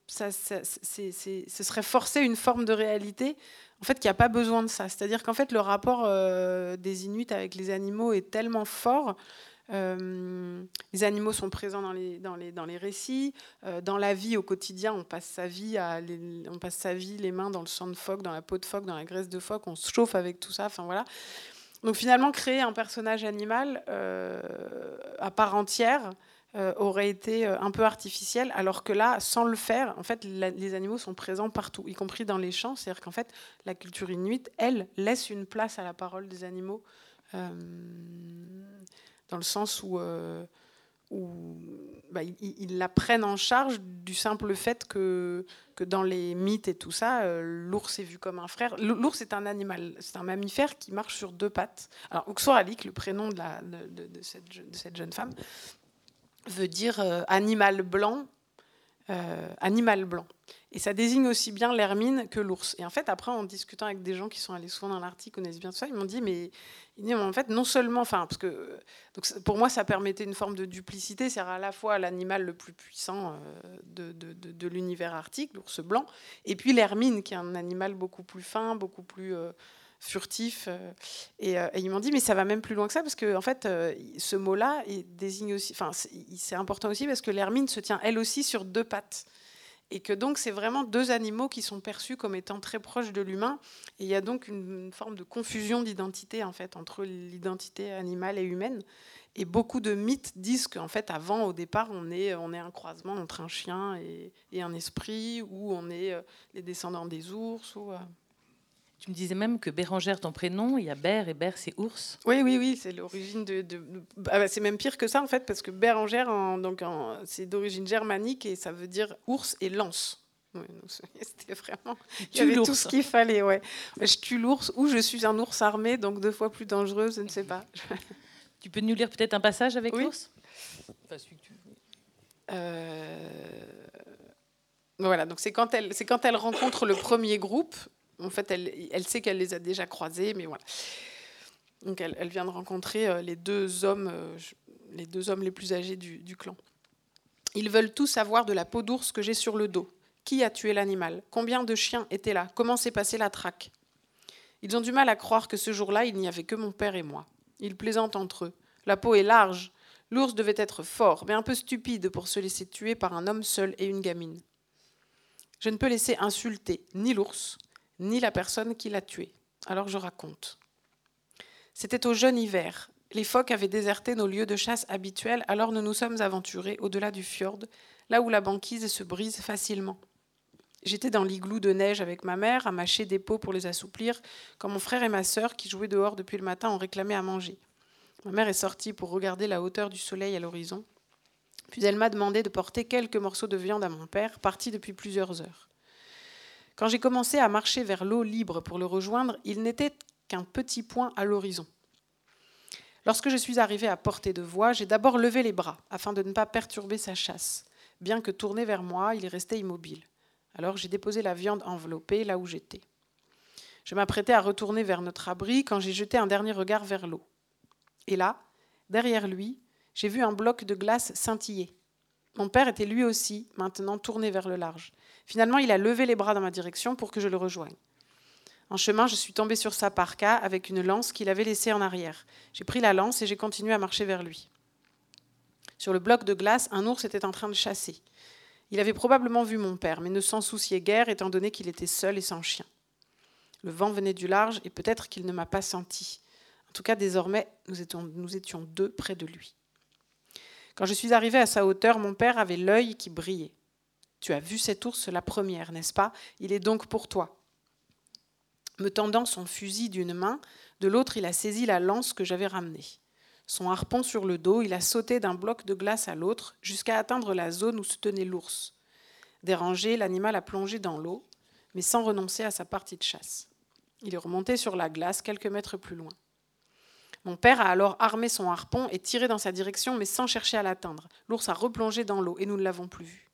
ça, ce serait forcer une forme de réalité en fait, qu'il n'y a pas besoin de ça. C'est-à-dire qu'en fait, le rapport euh, des Inuits avec les animaux est tellement fort euh, les animaux sont présents dans les, dans les, dans les récits. Euh, dans la vie au quotidien, on passe, sa vie à les, on passe sa vie les mains dans le sang de phoque, dans la peau de phoque, dans la graisse de phoque. On se chauffe avec tout ça. Enfin voilà. Donc finalement, créer un personnage animal euh, à part entière aurait été un peu artificiel, alors que là, sans le faire, en fait, les animaux sont présents partout, y compris dans les champs. C'est-à-dire qu'en fait, la culture inuite, elle, laisse une place à la parole des animaux dans le sens où, euh, bah, ils, la prennent en charge du simple fait que, que dans les mythes et tout ça, euh, l'ours est vu comme un frère. L'ours est un animal, c'est un mammifère qui marche sur deux pattes. Alors, Oxoralik, le prénom de, cette, jeune femme, veut dire euh, animal blanc. Animal blanc. Et ça désigne aussi bien l'hermine que l'ours. Et en fait, après, en discutant avec des gens qui sont allés souvent dans l'Arctique, connaissent bien tout ça, ils m'ont dit, mais, en fait, non seulement, enfin, parce que donc, pour moi, ça permettait une forme de duplicité, c'est à la fois l'animal le plus puissant euh, de, de, de, l'univers arctique, l'ours blanc, et puis l'hermine, qui est un animal beaucoup plus fin, beaucoup plus euh, furtif. Euh, et, et, ils m'ont dit, mais ça va même plus loin que ça, parce que en fait, ce mot-là désigne aussi, enfin, c'est important aussi parce que l'hermine se tient elle aussi sur deux pattes et que donc c'est vraiment deux animaux qui sont perçus comme étant très proches de l'humain. Et il y a donc une, forme de confusion d'identité en fait entre l'identité animale et humaine. Et beaucoup de mythes disent qu'en fait, avant, au départ, on est, on est un croisement entre un chien et, et un esprit, ou on est euh, les descendants des ours. Ou, euh, tu me disais même que Bérangère, ton prénom, il y a Ber et Ber, c'est ours. Oui, oui, oui, c'est l'origine de. Ah bah, c'est même pire que ça en fait, parce que Bérangère, donc c'est d'origine germanique et ça veut dire ours et lance. C'était vraiment. Il y avait tout ce qu'il fallait, ouais. Je tue l'ours ou je suis un ours armé, donc deux fois plus dangereux, je ne sais pas. tu peux nous lire peut-être un passage avec l'ours? Enfin, euh, Voilà, donc c'est quand elle, c'est quand elle rencontre le premier groupe en fait, elle, sait qu'elle les a déjà croisés, mais voilà. Donc elle, vient de rencontrer euh, les deux hommes, euh, les deux hommes les plus âgés du, clan. Ils veulent tous savoir de la peau d'ours que j'ai sur le dos. Qui a tué l'animal? Combien de chiens étaient là? Comment s'est passée la traque? Ils ont du mal à croire que ce jour-là, il n'y avait que mon père et moi. Ils plaisantent entre eux. La peau est large. L'ours devait être fort, mais un peu stupide pour se laisser tuer par un homme seul et une gamine. Je ne peux laisser insulter ni l'ours, ni la personne qui l'a tué. Alors je raconte. C'était au jeune hiver. Les phoques avaient déserté nos lieux de chasse habituels, alors nous nous sommes aventurés au-delà du fjord, là où la banquise se brise facilement. J'étais dans l'igloo de neige avec ma mère, à mâcher des pots pour les assouplir, quand mon frère et ma sœur, qui jouaient dehors depuis le matin, ont réclamé à manger. Ma mère est sortie pour regarder la hauteur du soleil à l'horizon. Puis elle m'a demandé de porter quelques morceaux de viande à mon père, parti depuis plusieurs heures. Quand j'ai commencé à marcher vers l'eau libre pour le rejoindre, il n'était qu'un petit point à l'horizon. Lorsque je suis arrivé à portée de voix, j'ai d'abord levé les bras afin de ne pas perturber sa chasse. Bien que tourné vers moi, il restait immobile. Alors j'ai déposé la viande enveloppée là où j'étais. Je m'apprêtais à retourner vers notre abri quand j'ai jeté un dernier regard vers l'eau. Et là, derrière lui, j'ai vu un bloc de glace scintiller. Mon père était lui aussi maintenant tourné vers le large. Finalement, il a levé les bras dans ma direction pour que je le rejoigne. En chemin, je suis tombée sur sa parka avec une lance qu'il avait laissée en arrière. J'ai pris la lance et j'ai continué à marcher vers lui. Sur le bloc de glace, un ours était en train de chasser. Il avait probablement vu mon père, mais ne s'en souciait guère étant donné qu'il était seul et sans chien. Le vent venait du large et peut-être qu'il ne m'a pas senti. En tout cas, désormais, nous étions, deux près de lui. Quand je suis arrivée à sa hauteur, mon père avait l'œil qui brillait. Tu as vu cet ours la première, n'est-ce pas? Il est donc pour toi me tendant son fusil d'une main, de l'autre il a saisi la lance que j'avais ramenée. Son harpon sur le dos, il a sauté d'un bloc de glace à l'autre jusqu'à atteindre la zone où se tenait l'ours. Dérangé, l'animal a plongé dans l'eau, mais sans renoncer à sa partie de chasse. Il est remonté sur la glace quelques mètres plus loin. Mon père a alors armé son harpon et tiré dans sa direction, mais sans chercher à l'atteindre. L'ours a replongé dans l'eau et nous ne l'avons plus vu.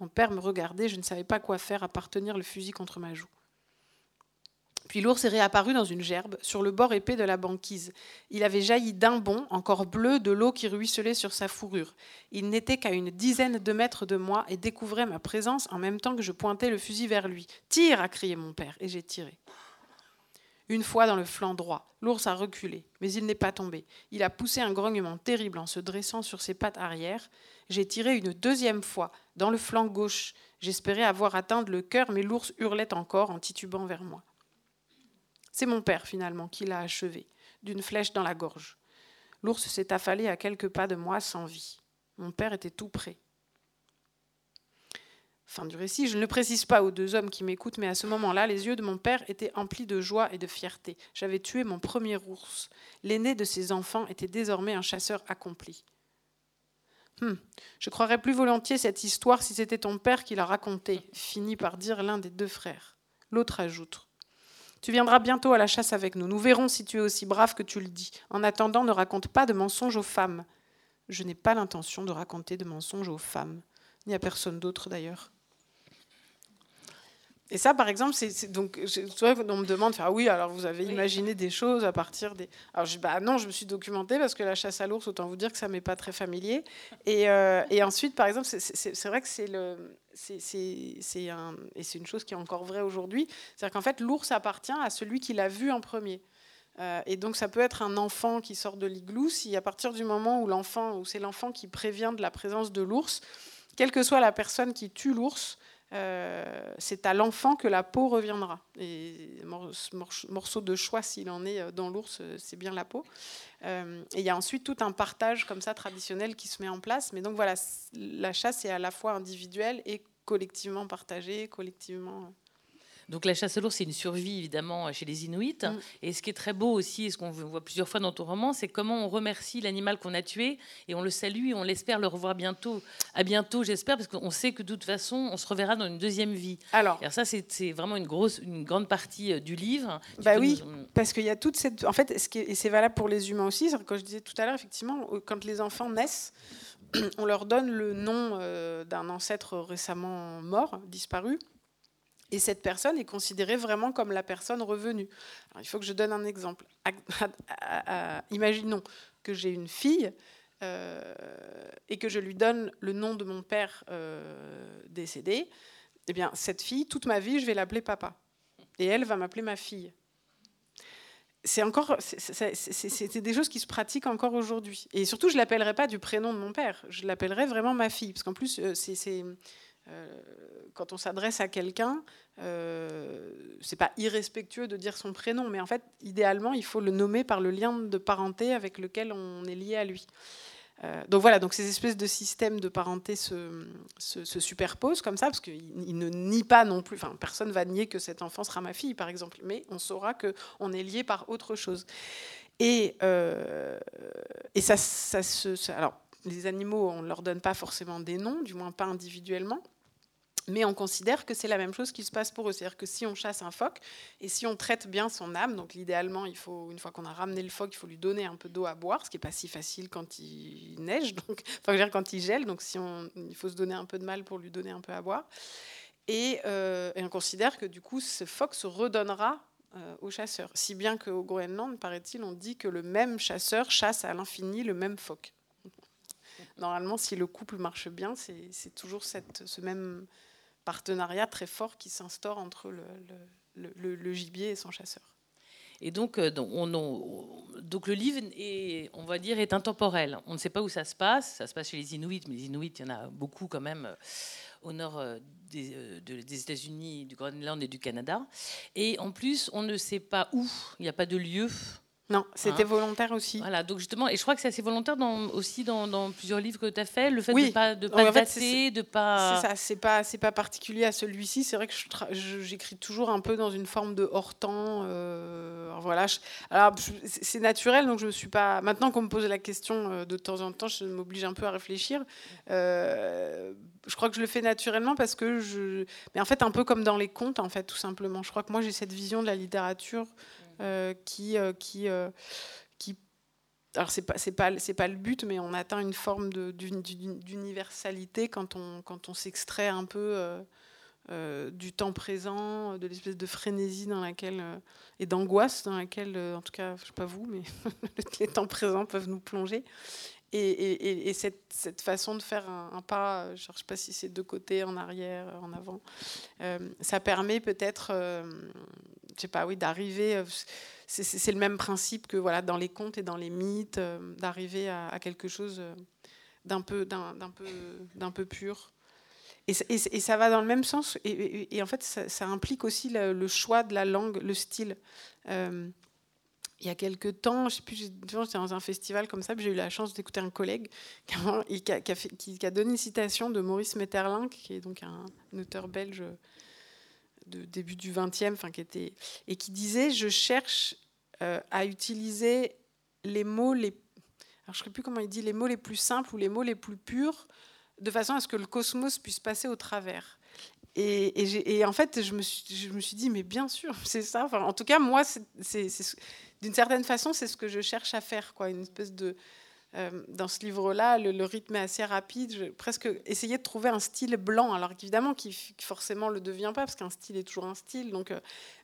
Mon père me regardait, je ne savais pas quoi faire à part tenir le fusil contre ma joue. Puis l'ours est réapparu dans une gerbe, sur le bord épais de la banquise. Il avait jailli d'un bond, encore bleu, de l'eau qui ruisselait sur sa fourrure. Il n'était qu'à une dizaine de mètres de moi et découvrait ma présence en même temps que je pointais le fusil vers lui. Tire a crié mon père, et j'ai tiré. Une fois dans le flanc droit, l'ours a reculé, mais il n'est pas tombé. Il a poussé un grognement terrible en se dressant sur ses pattes arrière. J'ai tiré une deuxième fois, dans le flanc gauche. J'espérais avoir atteint le cœur, mais l'ours hurlait encore en titubant vers moi. C'est mon père, finalement, qui l'a achevé, d'une flèche dans la gorge. L'ours s'est affalé à quelques pas de moi sans vie. Mon père était tout près. Fin du récit, je ne le précise pas aux deux hommes qui m'écoutent, mais à ce moment-là, les yeux de mon père étaient emplis de joie et de fierté. J'avais tué mon premier ours. L'aîné de ses enfants était désormais un chasseur accompli. Hum, je croirais plus volontiers cette histoire si c'était ton père qui la racontait, finit par dire l'un des deux frères. L'autre ajoute tu viendras bientôt à la chasse avec nous. Nous verrons si tu es aussi brave que tu le dis. En attendant, ne raconte pas de mensonges aux femmes. Je n'ai pas l'intention de raconter de mensonges aux femmes, ni à personne d'autre d'ailleurs. Et ça, par exemple, c'est donc, vois, on me demande, ah oui, alors vous avez imaginé des choses à partir des. Alors je dis, bah non, je me suis documentée parce que la chasse à l'ours, autant vous dire que ça m'est pas très familier. Et, euh, et ensuite, par exemple, c'est vrai que c'est le, c'est un, et c'est une chose qui est encore vraie aujourd'hui, c'est-à-dire qu'en fait, l'ours appartient à celui qui l'a vu en premier. Euh, et donc ça peut être un enfant qui sort de l'igloo si à partir du moment où l'enfant, où c'est l'enfant qui prévient de la présence de l'ours, quelle que soit la personne qui tue l'ours, euh, c'est à l'enfant que la peau reviendra. Et morceau de choix, s'il en est euh, dans l'ours, euh, c'est bien la peau. et il y a ensuite tout un partage comme ça traditionnel qui se met en place. Mais donc voilà, la chasse est à la fois individuelle et collectivement partagée, collectivement. Donc la chasse à l'ours, c'est une survie évidemment chez les Inuits. Mm. Et ce qui est très beau aussi, et ce qu'on voit plusieurs fois dans ton roman, c'est comment on remercie l'animal qu'on a tué et on le salue et on l'espère le revoir bientôt. À bientôt, j'espère, parce qu'on sait que de toute façon, on se reverra dans une deuxième vie. Alors, ça, c'est vraiment une grosse, une grande partie euh, du livre. bah oui, parce qu'il y a toute cette, en fait, ce qui et c'est valable pour les humains aussi. Quand je disais tout à l'heure, effectivement, euh, quand les enfants naissent on leur donne le nom euh, d'un ancêtre récemment mort, disparu. Et cette personne est considérée vraiment comme la personne revenue. il faut que je donne un exemple. imaginons que j'ai une fille euh, et que je lui donne le nom de mon père euh, décédé. Eh bien, cette fille, toute ma vie, je vais l'appeler papa. Et elle va m'appeler ma fille. C'est encore, c'est des choses qui se pratiquent encore aujourd'hui. Et surtout, je l'appellerai pas du prénom de mon père. Je l'appellerai vraiment ma fille, parce qu'en plus, euh, c'est quand on s'adresse à quelqu'un, euh, c'est pas irrespectueux de dire son prénom, mais en fait, idéalement, il faut le nommer par le lien de parenté avec lequel on est lié à lui. Euh, donc voilà, donc ces espèces de systèmes de parenté se, se, superposent comme ça, parce qu'il ne nie pas non plus, enfin personne va nier que cet enfant sera ma fille, par exemple, mais on saura qu'on est lié par autre chose. Et, euh, et ça se... Alors, les animaux, on ne leur donne pas forcément des noms, du moins pas individuellement. Mais on considère que c'est la même chose qui se passe pour eux. C'est-à-dire que si on chasse un phoque et si on traite bien son âme, donc l'idéalement, il faut une fois qu'on a ramené le phoque, il faut lui donner un peu d'eau à boire, ce qui n'est pas si facile quand il neige, donc enfin, dire quand il gèle. Donc il faut se donner un peu de mal pour lui donner un peu à boire. Et, euh, on considère que du coup, ce phoque se redonnera euh, aux chasseurs. Si bien qu'au Groenland, paraît-il, on dit que le même chasseur chasse à l'infini le même phoque. Normalement, si le couple marche bien, c'est toujours ce même partenariat très fort qui s'instaure entre le, gibier et son chasseur. Et donc, euh, on, donc le livre, est, on va dire, est intemporel. On ne sait pas où ça se passe. Ça se passe chez les Inuits, mais les Inuits, il y en a beaucoup quand même euh, au nord euh, des États-Unis, du Groenland et du Canada. Et en plus, on ne sait pas où. Il n'y a pas de lieu. Non, c'était hein. volontaire aussi. Voilà, donc justement, et je crois que c'est assez volontaire dans, aussi dans, plusieurs livres que tu as fait, le fait de ne pas, de pas dater, de pas... C'est ça, c'est pas, pas particulier à celui-ci. C'est vrai que j'écris toujours un peu dans une forme de hors-temps. Euh, voilà, alors c'est naturel, donc je me suis pas... Maintenant qu'on me pose la question euh, de temps en temps, je m'oblige un peu à réfléchir. Euh, je crois que je le fais naturellement parce que je... Mais en fait, un peu comme dans les contes, en fait, tout simplement. Je crois que moi, j'ai cette vision de la littérature qui, euh, qui, euh, qui alors c'est pas pas pas le but, mais on atteint une forme d'universalité quand on quand on s'extrait un peu du temps présent, de l'espèce de frénésie dans laquelle et d'angoisse dans laquelle, en tout cas, je sais pas vous, mais les temps présents peuvent nous plonger. Et, et, cette, façon de faire un, pas, je ne sais pas si c'est de côté, en arrière, en avant, ça permet peut-être je sais pas, oui, d'arriver. Euh, c'est le même principe que voilà dans les contes et dans les mythes, euh, d'arriver à, quelque chose euh, d'un peu, pur. Et, ça va dans le même sens. Et, en fait, ça, implique aussi le, choix de la langue, le style. Il y a quelques temps, je sais plus, j'étais dans un festival comme ça, j'ai eu la chance d'écouter un collègue qui a, donné une citation de Maurice Metterlinck, qui est donc un auteur belge de début du 20e, enfin, qui était, et qui disait Je cherche euh, à utiliser les mots les. Alors, je sais plus comment il dit, les mots les plus simples ou les mots les plus purs, de façon à ce que le cosmos puisse passer au travers. Et, en fait, je me, suis, je me suis dit, mais bien sûr, c'est ça. En tout cas, moi, c'est, d'une certaine façon, c'est ce que je cherche à faire, quoi, une espèce de, euh, dans ce livre-là, le, rythme est assez rapide. Je, presque essayer de trouver un style blanc, alors qu'évidemment, qui, forcément le devient pas, parce qu'un style est toujours un style. Donc, euh,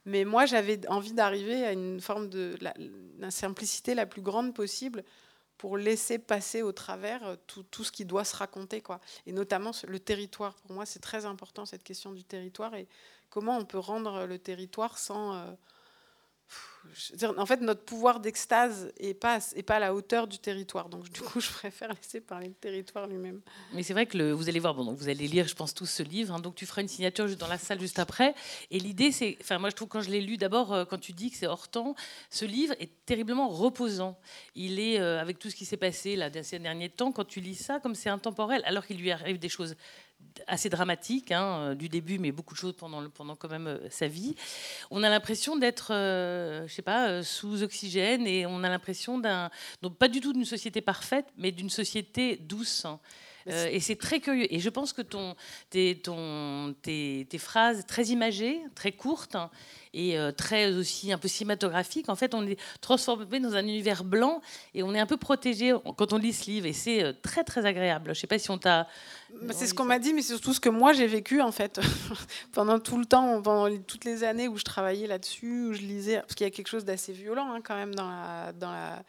mais moi, j'avais envie d'arriver à une forme de simplicité la plus grande possible pour laisser passer au travers euh, tout, tout, ce qui doit se raconter. Quoi. Et notamment le territoire. Pour moi, c'est très important, cette question du territoire, et comment on peut rendre le territoire sans en fait, notre pouvoir d'extase n'est pas, est pas à la hauteur du territoire. Donc, du coup, je préfère laisser parler le territoire lui-même. Mais c'est vrai que le, vous allez voir, bon, donc vous allez lire, je pense, tous ce livre. Hein. donc, tu feras une signature dans la salle juste après. Et l'idée, c'est. Enfin, moi, je trouve, quand je l'ai lu, d'abord, euh, quand tu dis que c'est hors temps, ce livre est terriblement reposant. Il est, euh, avec tout ce qui s'est passé là, ces derniers temps, quand tu lis ça, comme c'est intemporel, alors qu'il lui arrive des choses assez dramatique hein, euh, du début, mais beaucoup de choses pendant, pendant quand même euh, sa vie. On a l'impression d'être, euh, je sais pas, sous oxygène et on a l'impression d'un, donc pas du tout d'une société parfaite, mais d'une société douce. Hein. et c'est très curieux. Et je pense que ton, tes, ton, tes, tes phrases très imagées, très courtes, hein, et euh, très aussi un peu cinématographique. En fait, on est transformé dans un univers blanc et on est un peu protégé quand on lit ce livre. Et c'est euh, très, très agréable. Je ne sais pas si on t'a. Bah, c'est ce qu'on m'a dit, mais c'est surtout ce que moi j'ai vécu en fait pendant tout le temps, pendant toutes les années où je travaillais là-dessus, où je lisais, parce qu'il y a quelque chose d'assez violent hein, quand même dans la, dans la euh,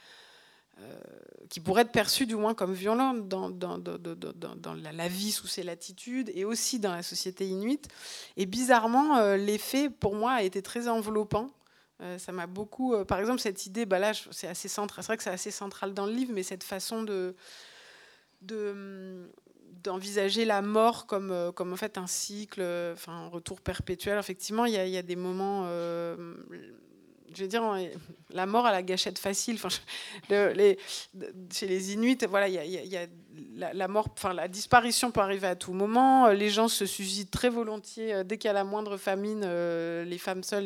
qui pourrait être perçu du moins comme violent dans, la, vie sous ces latitudes et aussi dans la société inuite. Et bizarrement, euh, l'effet pour moi a été très enveloppant. Euh, ça m'a beaucoup, par exemple, cette idée, bah là, c'est assez central. C'est vrai que c'est assez central dans le livre, mais cette façon de, de d'envisager la mort comme, comme en fait un cycle, enfin un retour perpétuel. Effectivement, il y a des moments je veux dire, la mort à la gâchette facile. Enfin, les, chez les Inuits, voilà, il y a, la, mort, enfin, la disparition peut arriver à tout moment. Les gens se suicident très volontiers euh, dès qu'il y a la moindre famine. Euh, les femmes seules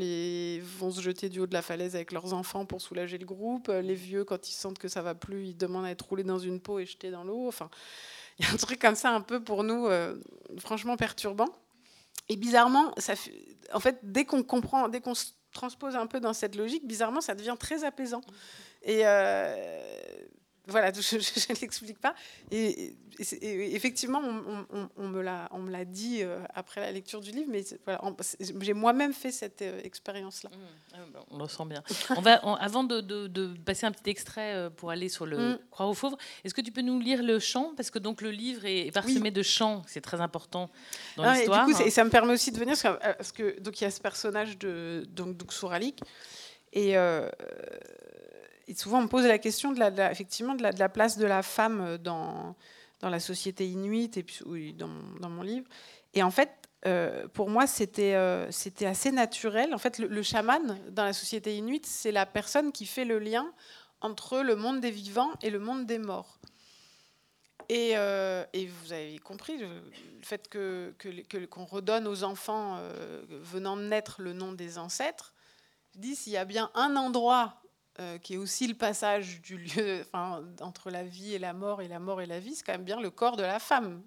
vont se jeter du haut de la falaise avec leurs enfants pour soulager le groupe. Les vieux, quand ils sentent que ça va plus, ils demandent à être roulés dans une peau et jetés dans l'eau. Enfin, il y a un truc comme ça un peu pour nous, euh, franchement perturbant. Et bizarrement, en fait, dès qu'on comprend, dès qu'on se transpose un peu dans cette logique, bizarrement, ça devient très apaisant. Et, voilà, je ne l'explique pas. Et, effectivement, on, me l'a dit euh, après la lecture du livre, mais voilà, j'ai moi-même fait cette euh, expérience-là. Mmh. Ah bah, on le sent bien. on va, avant de, passer un petit extrait euh, pour aller sur le mmh. Croix au Fauve, est-ce que tu peux nous lire le chant? Parce que donc le livre est parsemé de chants, c'est très important dans ah, l'histoire. Et, et, ça me permet aussi de venir, parce que, donc il y a ce personnage de donc, Souralik, et souvent, on me pose la question de la, effectivement de la, place de la femme dans, dans la société inuite et puis dans, mon livre. Et en fait, euh, pour moi, c'était euh, c'était assez naturel. En fait, le, chaman dans la société inuite, c'est la personne qui fait le lien entre le monde des vivants et le monde des morts. Et, euh, vous avez compris le, fait qu'on redonne aux enfants venant de naître le nom des ancêtres. Je dis, s'il y a bien un endroit euh, qui est aussi le passage du lieu entre la vie et la mort et la mort et la vie, c'est quand même bien le corps de la femme.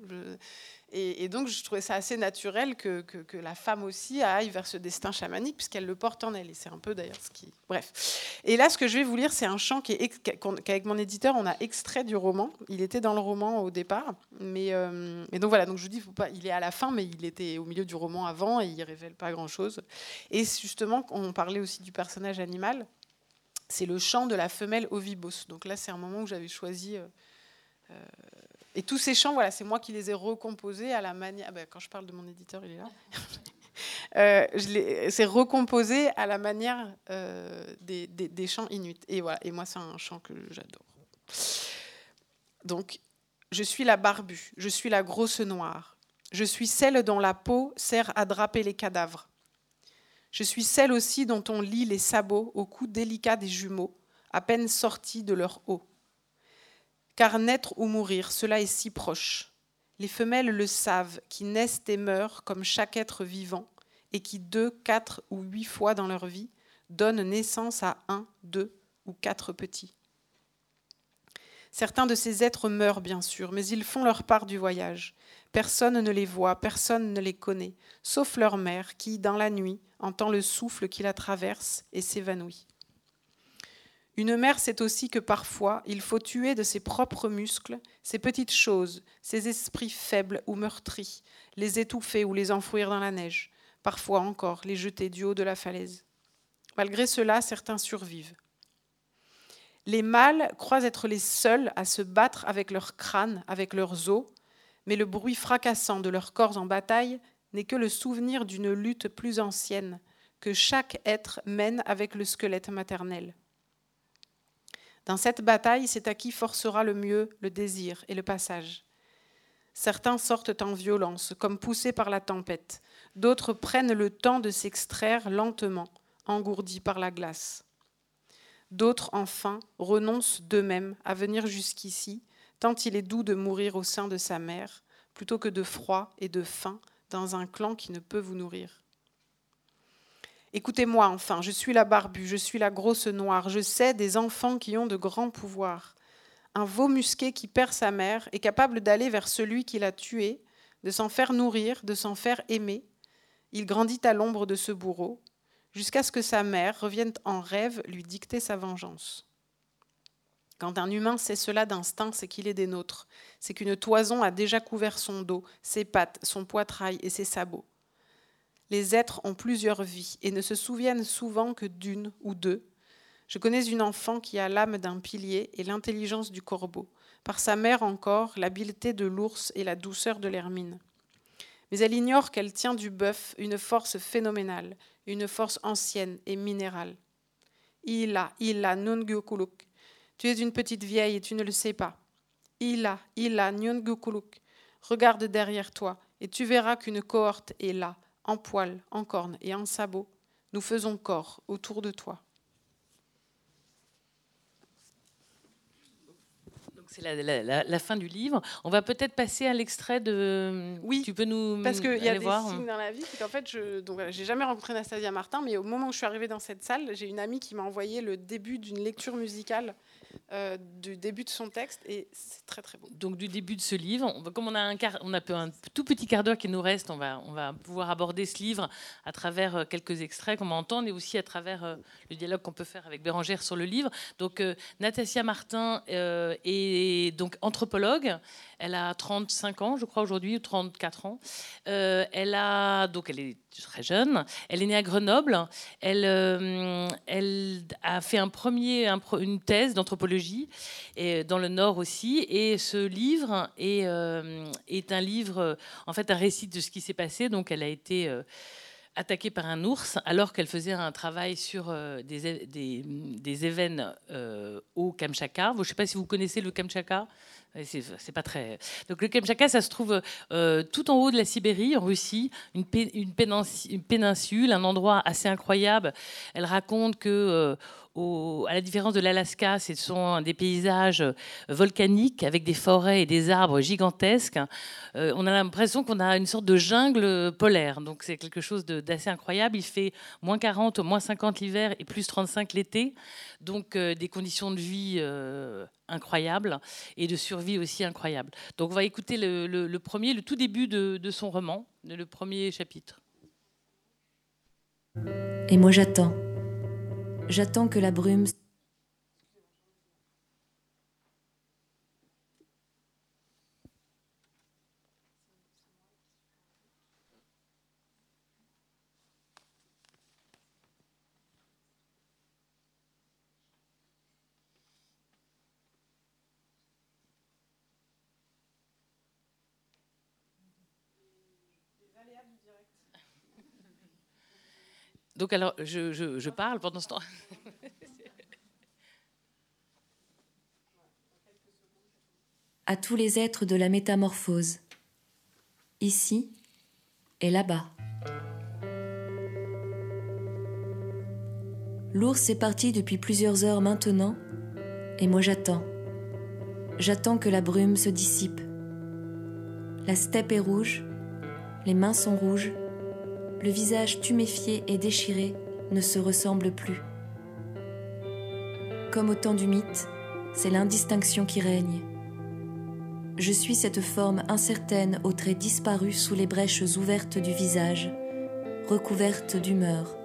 et, donc je trouvais ça assez naturel que, la femme aussi aille vers ce destin chamanique, puisqu'elle le porte en elle. Et c'est un peu d'ailleurs ce qui... Bref. Et là, ce que je vais vous lire, c'est un chant qu'avec mon éditeur, on a extrait du roman. Il était dans le roman au départ. Mais, euh, donc voilà, donc je vous dis, il est à la fin, mais il était au milieu du roman avant et il révèle pas grand-chose. Et justement, on parlait aussi du personnage animal c'est le chant de la femelle ovibos. Donc là, c'est un moment où j'avais choisi. Euh, euh, et tous ces chants, voilà, c'est moi qui les ai recomposés à la manière. Ah ben, quand je parle de mon éditeur, il est là. euh, c'est recomposé à la manière des, des, chants inuits. Et voilà. Et moi, c'est un chant que j'adore. Donc, je suis la barbue, je suis la grosse noire, je suis celle dont la peau sert à draper les cadavres. Je suis celle aussi dont on lit les sabots au cou délicat des jumeaux, à peine sortis de leur eau. Car naître ou mourir, cela est si proche. Les femelles le savent, qui naissent et meurent comme chaque être vivant, et qui deux, quatre ou huit fois dans leur vie donnent naissance à un, deux ou quatre petits. Certains de ces êtres meurent, bien sûr, mais ils font leur part du voyage. Personne ne les voit, personne ne les connaît, sauf leur mère qui, dans la nuit, entend le souffle qui la traverse et s'évanouit. Une mère sait aussi que parfois il faut tuer de ses propres muscles ces petites choses, ces esprits faibles ou meurtris, les étouffer ou les enfouir dans la neige, parfois encore les jeter du haut de la falaise. Malgré cela, certains survivent. Les mâles croient être les seuls à se battre avec leur crâne, avec leurs os, mais le bruit fracassant de leurs corps en bataille n'est que le souvenir d'une lutte plus ancienne que chaque être mène avec le squelette maternel. Dans cette bataille, c'est à qui forcera le mieux le désir et le passage. Certains sortent en violence, comme poussés par la tempête. D'autres prennent le temps de s'extraire lentement, engourdis par la glace. D'autres, enfin, renoncent d'eux-mêmes à venir jusqu'ici tant il est doux de mourir au sein de sa mère, plutôt que de froid et de faim dans un clan qui ne peut vous nourrir. Écoutez-moi enfin, je suis la barbue, je suis la grosse noire, je sais des enfants qui ont de grands pouvoirs. Un veau musqué qui perd sa mère est capable d'aller vers celui qui l'a tué, de s'en faire nourrir, de s'en faire aimer. Il grandit à l'ombre de ce bourreau, jusqu'à ce que sa mère revienne en rêve lui dicter sa vengeance. Quand un humain sait cela d'instinct, c'est qu'il est des nôtres. C'est qu'une toison a déjà couvert son dos, ses pattes, son poitrail et ses sabots. Les êtres ont plusieurs vies et ne se souviennent souvent que d'une ou deux. Je connais une enfant qui a l'âme d'un pilier et l'intelligence du corbeau, par sa mère encore l'habileté de l'ours et la douceur de l'hermine. Mais elle ignore qu'elle tient du bœuf une force phénoménale, une force ancienne et minérale. Ila, ila, nungukuluk, tu es une petite vieille et tu ne le sais pas. Ila, Ila, Nyongukuluk. Regarde derrière toi et tu verras qu'une cohorte est là, en poils, en cornes et en sabots. Nous faisons corps autour de toi. c'est la, fin du livre. On va peut-être passer à l'extrait de. Oui. Tu peux nous. Parce qu'il y a des signes dans la vie. Qu'en fait, je donc j'ai jamais rencontré Nastasia Martin, mais au moment où je suis arrivée dans cette salle, j'ai une amie qui m'a envoyé le début d'une lecture musicale euh, du début de son texte et c'est très très beau. Donc du début de ce livre, comme on a un, quart, on a un tout petit quart d'heure qui nous reste, on va, on va pouvoir aborder ce livre à travers euh, quelques extraits qu'on va entendre et aussi à travers euh, le dialogue qu'on peut faire avec Bérangère sur le livre. Donc Natasia Martin est donc anthropologue. Elle a 35 ans, je crois, aujourd'hui, ou 34 ans. Elle, a, donc elle est très jeune. Elle est née à Grenoble. Elle, elle a fait un premier, une thèse d'anthropologie dans le Nord aussi. Et ce livre est, euh, est un livre, en fait, un récit de ce qui s'est passé. Donc, elle a été attaquée par un ours alors qu'elle faisait un travail sur des, des, des événements au Kamchatka. Je ne sais pas si vous connaissez le Kamchatka. C'est pas très. Donc le Kamchatka, ça se trouve euh, tout en haut de la Sibérie, en Russie, une, une, péninsule, un endroit assez incroyable. Elle raconte que euh, à la différence de l'Alaska, ce sont des paysages euh, volcaniques avec des forêts et des arbres gigantesques. Euh, on a l'impression qu'on a une sorte de jungle polaire. Donc c'est quelque chose d'assez incroyable. Il fait moins 40, moins 50 l'hiver et plus 35 l'été. Donc euh, des conditions de vie incroyables et de survie aussi incroyables. Donc on va écouter le, premier, le tout début de son roman, le premier chapitre. Et moi j'attends J'attends que la brume Donc alors, je, parle pendant ce temps. à tous les êtres de la métamorphose, ici et là-bas. L'ours est parti depuis plusieurs heures maintenant, et moi j'attends. J'attends que la brume se dissipe. La steppe est rouge, les mains sont rouges, le visage tuméfié et déchiré ne se ressemble plus. Comme au temps du mythe, c'est l'indistinction qui règne. Je suis cette forme incertaine aux traits disparus sous les brèches ouvertes du visage, recouverte d'humeur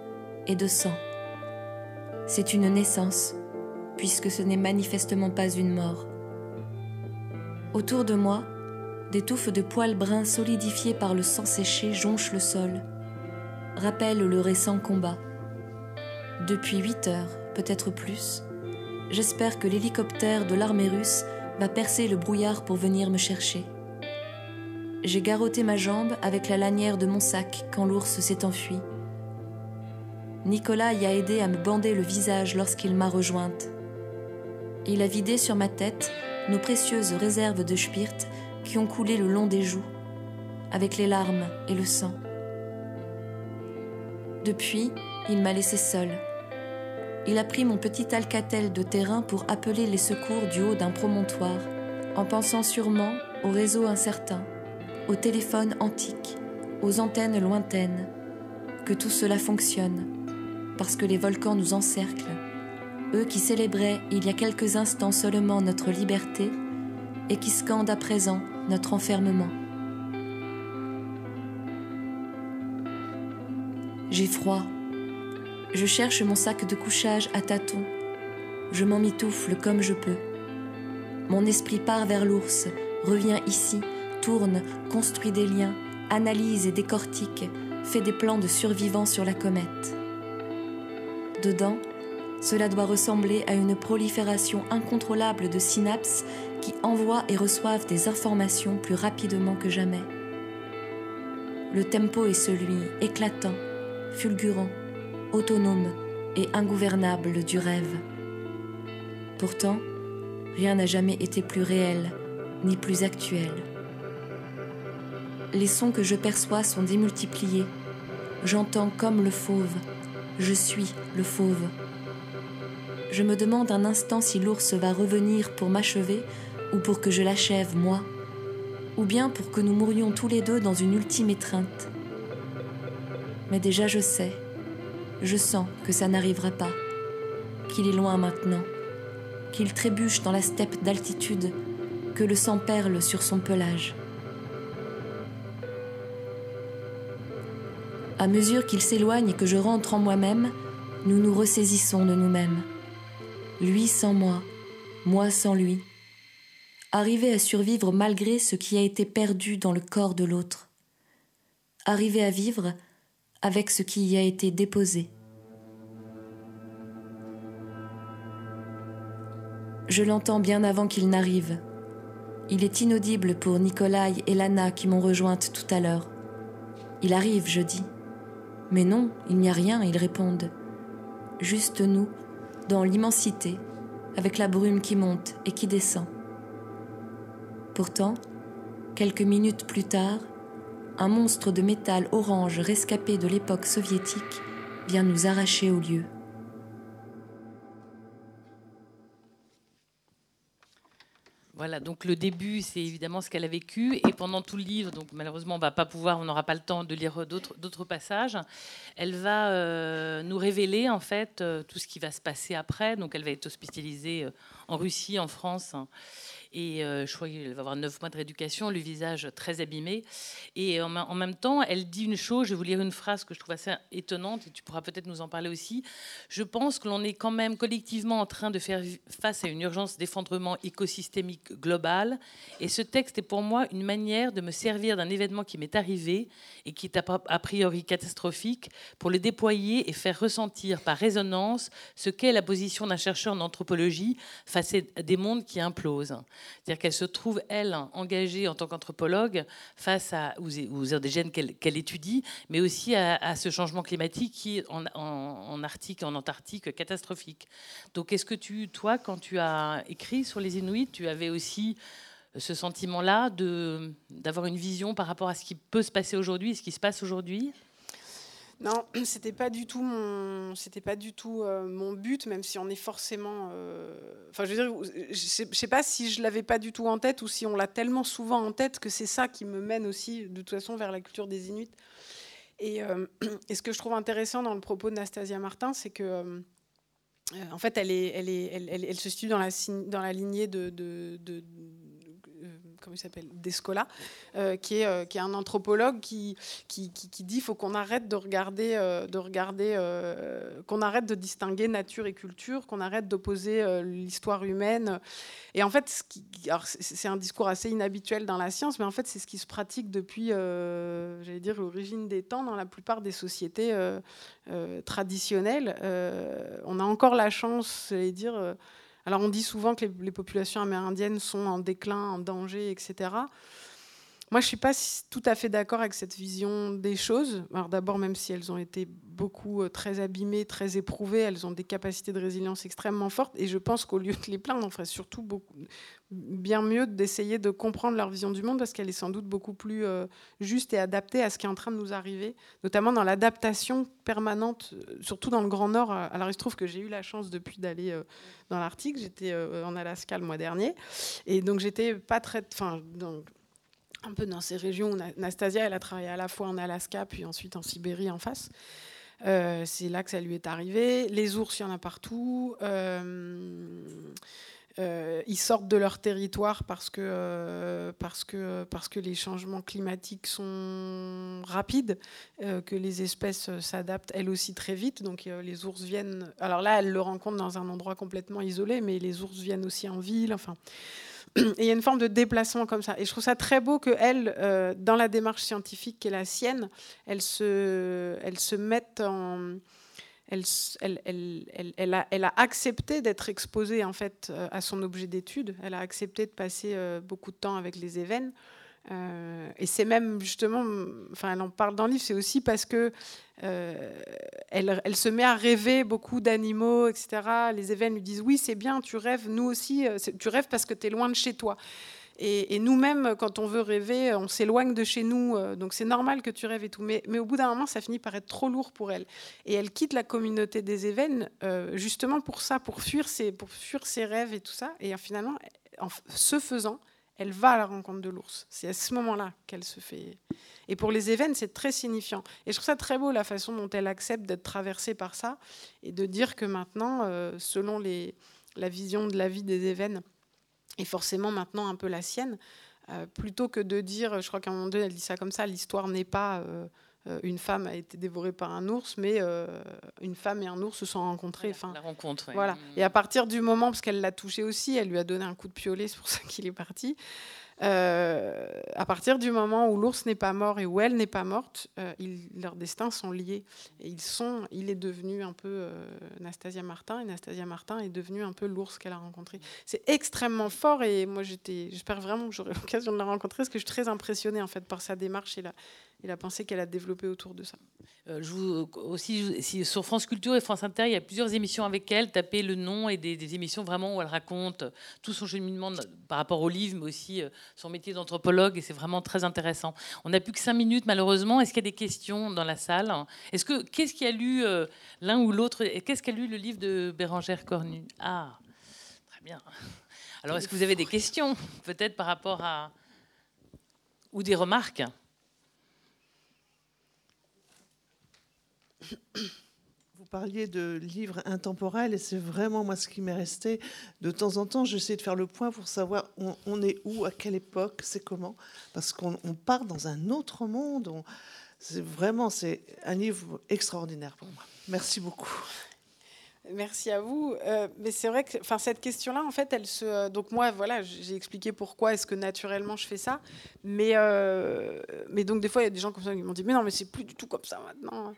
et de sang. C'est une naissance, puisque ce n'est manifestement pas une mort. Autour de moi, des touffes de poils bruns solidifiés par le sang séché jonchent le sol rappelle le récent combat. Depuis 8 heures, peut-être plus, j'espère que l'hélicoptère de l'armée russe va percer le brouillard pour venir me chercher. J'ai garrotté ma jambe avec la lanière de mon sac quand l'ours s'est enfui. Nicolas y a aidé à me bander le visage lorsqu'il m'a rejointe. Il a vidé sur ma tête nos précieuses réserves de spirt qui ont coulé le long des joues, avec les larmes et le sang. Depuis, il m'a laissé seul. Il a pris mon petit alcatel de terrain pour appeler les secours du haut d'un promontoire, en pensant sûrement au réseau incertain, au téléphone antique, aux antennes lointaines, que tout cela fonctionne, parce que les volcans nous encerclent, eux qui célébraient il y a quelques instants seulement notre liberté et qui scandent à présent notre enfermement. J'ai froid. Je cherche mon sac de couchage à tâtons. Je m'en mitoufle comme je peux. Mon esprit part vers l'ours, revient ici, tourne, construit des liens, analyse et décortique, fait des plans de survivants sur la comète. Dedans, cela doit ressembler à une prolifération incontrôlable de synapses qui envoient et reçoivent des informations plus rapidement que jamais. Le tempo est celui éclatant, fulgurant, autonome et ingouvernable du rêve. Pourtant, rien n'a jamais été plus réel ni plus actuel. Les sons que je perçois sont démultipliés. J'entends comme le fauve. Je suis le fauve. Je me demande un instant si l'ours va revenir pour m'achever ou pour que je l'achève, moi, ou bien pour que nous mourions tous les deux dans une ultime étreinte. Mais déjà je sais, je sens que ça n'arrivera pas, qu'il est loin maintenant, qu'il trébuche dans la steppe d'altitude, que le sang perle sur son pelage. À mesure qu'il s'éloigne et que je rentre en moi-même, nous nous ressaisissons de nous-mêmes. Lui sans moi, moi sans lui. Arriver à survivre malgré ce qui a été perdu dans le corps de l'autre. Arriver à vivre avec ce qui y a été déposé. Je l'entends bien avant qu'il n'arrive. Il est inaudible pour Nikolai et Lana qui m'ont rejointe tout à l'heure. Il arrive, je dis. Mais non, il n'y a rien, ils répondent. Juste nous, dans l'immensité, avec la brume qui monte et qui descend. Pourtant, quelques minutes plus tard, un monstre de métal orange rescapé de l'époque soviétique vient nous arracher au lieu. Voilà, donc le début, c'est évidemment ce qu'elle a vécu. Et pendant tout le livre, donc malheureusement, on va pas pouvoir, on n'aura pas le temps de lire d'autres passages. Elle va euh, nous révéler en fait euh, tout ce qui va se passer après. Donc elle va être hospitalisée euh, en Russie, en France. Et euh, je crois qu'elle va avoir neuf mois de rééducation, le visage très abîmé. Et en, même temps, elle dit une chose, je vais vous lire une phrase que je trouve assez étonnante, et tu pourras peut-être nous en parler aussi. Je pense que l'on est quand même collectivement en train de faire face à une urgence d'effondrement écosystémique global. Et ce texte est pour moi une manière de me servir d'un événement qui m'est arrivé et qui est a priori catastrophique pour le déployer et faire ressentir par résonance ce qu'est la position d'un chercheur en anthropologie face à des mondes qui implosent. C'est-à-dire qu'elle se trouve, elle, engagée en tant qu'anthropologue face à, aux, indigènes qu'elle étudie, mais aussi à, ce changement climatique qui est en, en, Arctique et en Antarctique catastrophique. Donc est-ce que toi, quand tu as écrit sur les Inuits, tu avais aussi ce sentiment-là d'avoir une vision par rapport à ce qui peut se passer aujourd'hui et ce qui se passe aujourd'hui? Non, c'était pas du tout mon, c'était pas du tout euh, mon but, même si on est forcément. Euh, enfin, je veux dire, je sais, sais pas si je l'avais pas du tout en tête ou si on l'a tellement souvent en tête que c'est ça qui me mène aussi, de toute façon, vers la culture des Inuits. Et, euh, ce que je trouve intéressant dans le propos de Nastasia Martin, c'est que en fait, elle, se situe dans la, lignée de, comment il s'appelle, Descola, euh, qui, est, euh, qui est un anthropologue qui, qui, qui, dit qu'il faut qu'on arrête de regarder, euh, de regarder qu'on arrête de distinguer nature et culture, qu'on arrête d'opposer l'histoire humaine. Et en fait, c'est un discours assez inhabituel dans la science, mais en fait, c'est ce qui se pratique depuis, j'allais dire, l'origine des temps dans la plupart des sociétés traditionnelles. on a encore la chance, j'allais dire, alors on dit souvent que les, populations amérindiennes sont en déclin, en danger, etc. Moi, je ne suis pas tout à fait d'accord avec cette vision des choses. D'abord, même si elles ont été beaucoup euh, très abîmées, très éprouvées, elles ont des capacités de résilience extrêmement fortes. Et je pense qu'au lieu de les plaindre, on ferait surtout beaucoup, bien mieux d'essayer de comprendre leur vision du monde parce qu'elle est sans doute beaucoup plus euh, juste et adaptée à ce qui est en train de nous arriver, notamment dans l'adaptation permanente, euh, surtout dans le Grand Nord. Alors il se trouve que j'ai eu la chance depuis d'aller dans l'Arctique. J'étais en Alaska le mois dernier. Et donc j'étais pas très... un peu dans ces régions où Nastasia, elle a travaillé à la fois en Alaska, puis ensuite en Sibérie en face. Euh, c'est là que ça lui est arrivé. Les ours, il y en a partout. Euh, euh, ils sortent de leur territoire parce que, parce, que, parce que les changements climatiques sont rapides, que les espèces s'adaptent elles aussi très vite. Donc les ours viennent. Alors là, elles le rencontrent dans un endroit complètement isolé, mais les ours viennent aussi en ville. Enfin, il y a une forme de déplacement comme ça. Et je trouve ça très beau qu'elle, euh, dans la démarche scientifique qui est la sienne, elle se, elle se mette en... Elle, elle, elle, elle, a, elle a accepté d'être exposée en fait euh, à son objet d'étude. Elle a accepté de passer euh, beaucoup de temps avec les événements. Euh, et c'est même justement, enfin, elle en parle dans le livre, c'est aussi parce que euh, elle, se met à rêver beaucoup d'animaux, etc. Les événements lui disent oui, c'est bien, tu rêves, nous aussi, euh, tu rêves parce que tu es loin de chez toi. Et, nous-mêmes, quand on veut rêver, on s'éloigne de chez nous. donc c'est normal que tu rêves et tout. Mais, au bout d'un moment, ça finit par être trop lourd pour elle. Et elle quitte la communauté des événements justement pour ça, pour fuir, ses, pour fuir ses rêves et tout ça. Et finalement, en ce faisant, elle va à la rencontre de l'ours. C'est à ce moment-là qu'elle se fait. Et pour les événements, c'est très signifiant. Et je trouve ça très beau la façon dont elle accepte d'être traversée par ça et de dire que maintenant, euh, selon la vision de la vie des événements, et forcément maintenant un peu la sienne, euh, plutôt que de dire, je crois qu'à un moment donné, elle dit ça comme ça, l'histoire n'est pas euh, une femme a été dévorée par un ours, mais une femme et un ours se sont rencontrés. Enfin, la rencontre. Voilà. Et à partir du moment, parce qu'elle l'a touché aussi, elle lui a donné un coup de piolet, c'est pour ça qu'il est parti. Euh, à partir du moment où l'ours n'est pas mort et où elle n'est pas morte, euh, leurs destins sont liés. Et ils sont, il est devenu un peu euh, Nastasia Martin, et Nastasia Martin est devenue un peu l'ours qu'elle a rencontré. C'est extrêmement fort, et moi j'espère vraiment que j'aurai l'occasion de la rencontrer, parce que je suis très impressionnée en fait par sa démarche et la, et la pensée qu'elle a développée autour de ça. Euh, vous, aussi, si, sur France Culture et France Inter, il y a plusieurs émissions avec elle. Tapez le nom et des, émissions vraiment où elle raconte tout son cheminement par rapport au livre, mais aussi euh, son métier d'anthropologue. Et c'est vraiment très intéressant. On n'a plus que cinq minutes, malheureusement. Est-ce qu'il y a des questions dans la salle? Est-ce que qu'est-ce qui a lu euh, l'un ou l'autre? Qu'est-ce qu'a lu le livre de Bérangère Cornu? Ah, très bien. Alors, est-ce que vous avez des questions, peut-être par rapport à ou des remarques? Vous parliez de livres intemporels et c'est vraiment moi ce qui m'est resté. De temps en temps, j'essaie de faire le point pour savoir on, est où, à quelle époque, c'est comment. Parce qu'on part dans un autre monde. C'est vraiment c'est un livre extraordinaire pour moi. Merci beaucoup. Merci à vous. Euh, mais c'est vrai que enfin, cette question-là, en fait, elle se. Euh, donc, moi, voilà, j'ai expliqué pourquoi est-ce que naturellement je fais ça. Mais, euh, mais donc, des fois, il y a des gens comme ça qui m'ont dit Mais non, mais c'est plus du tout comme ça maintenant.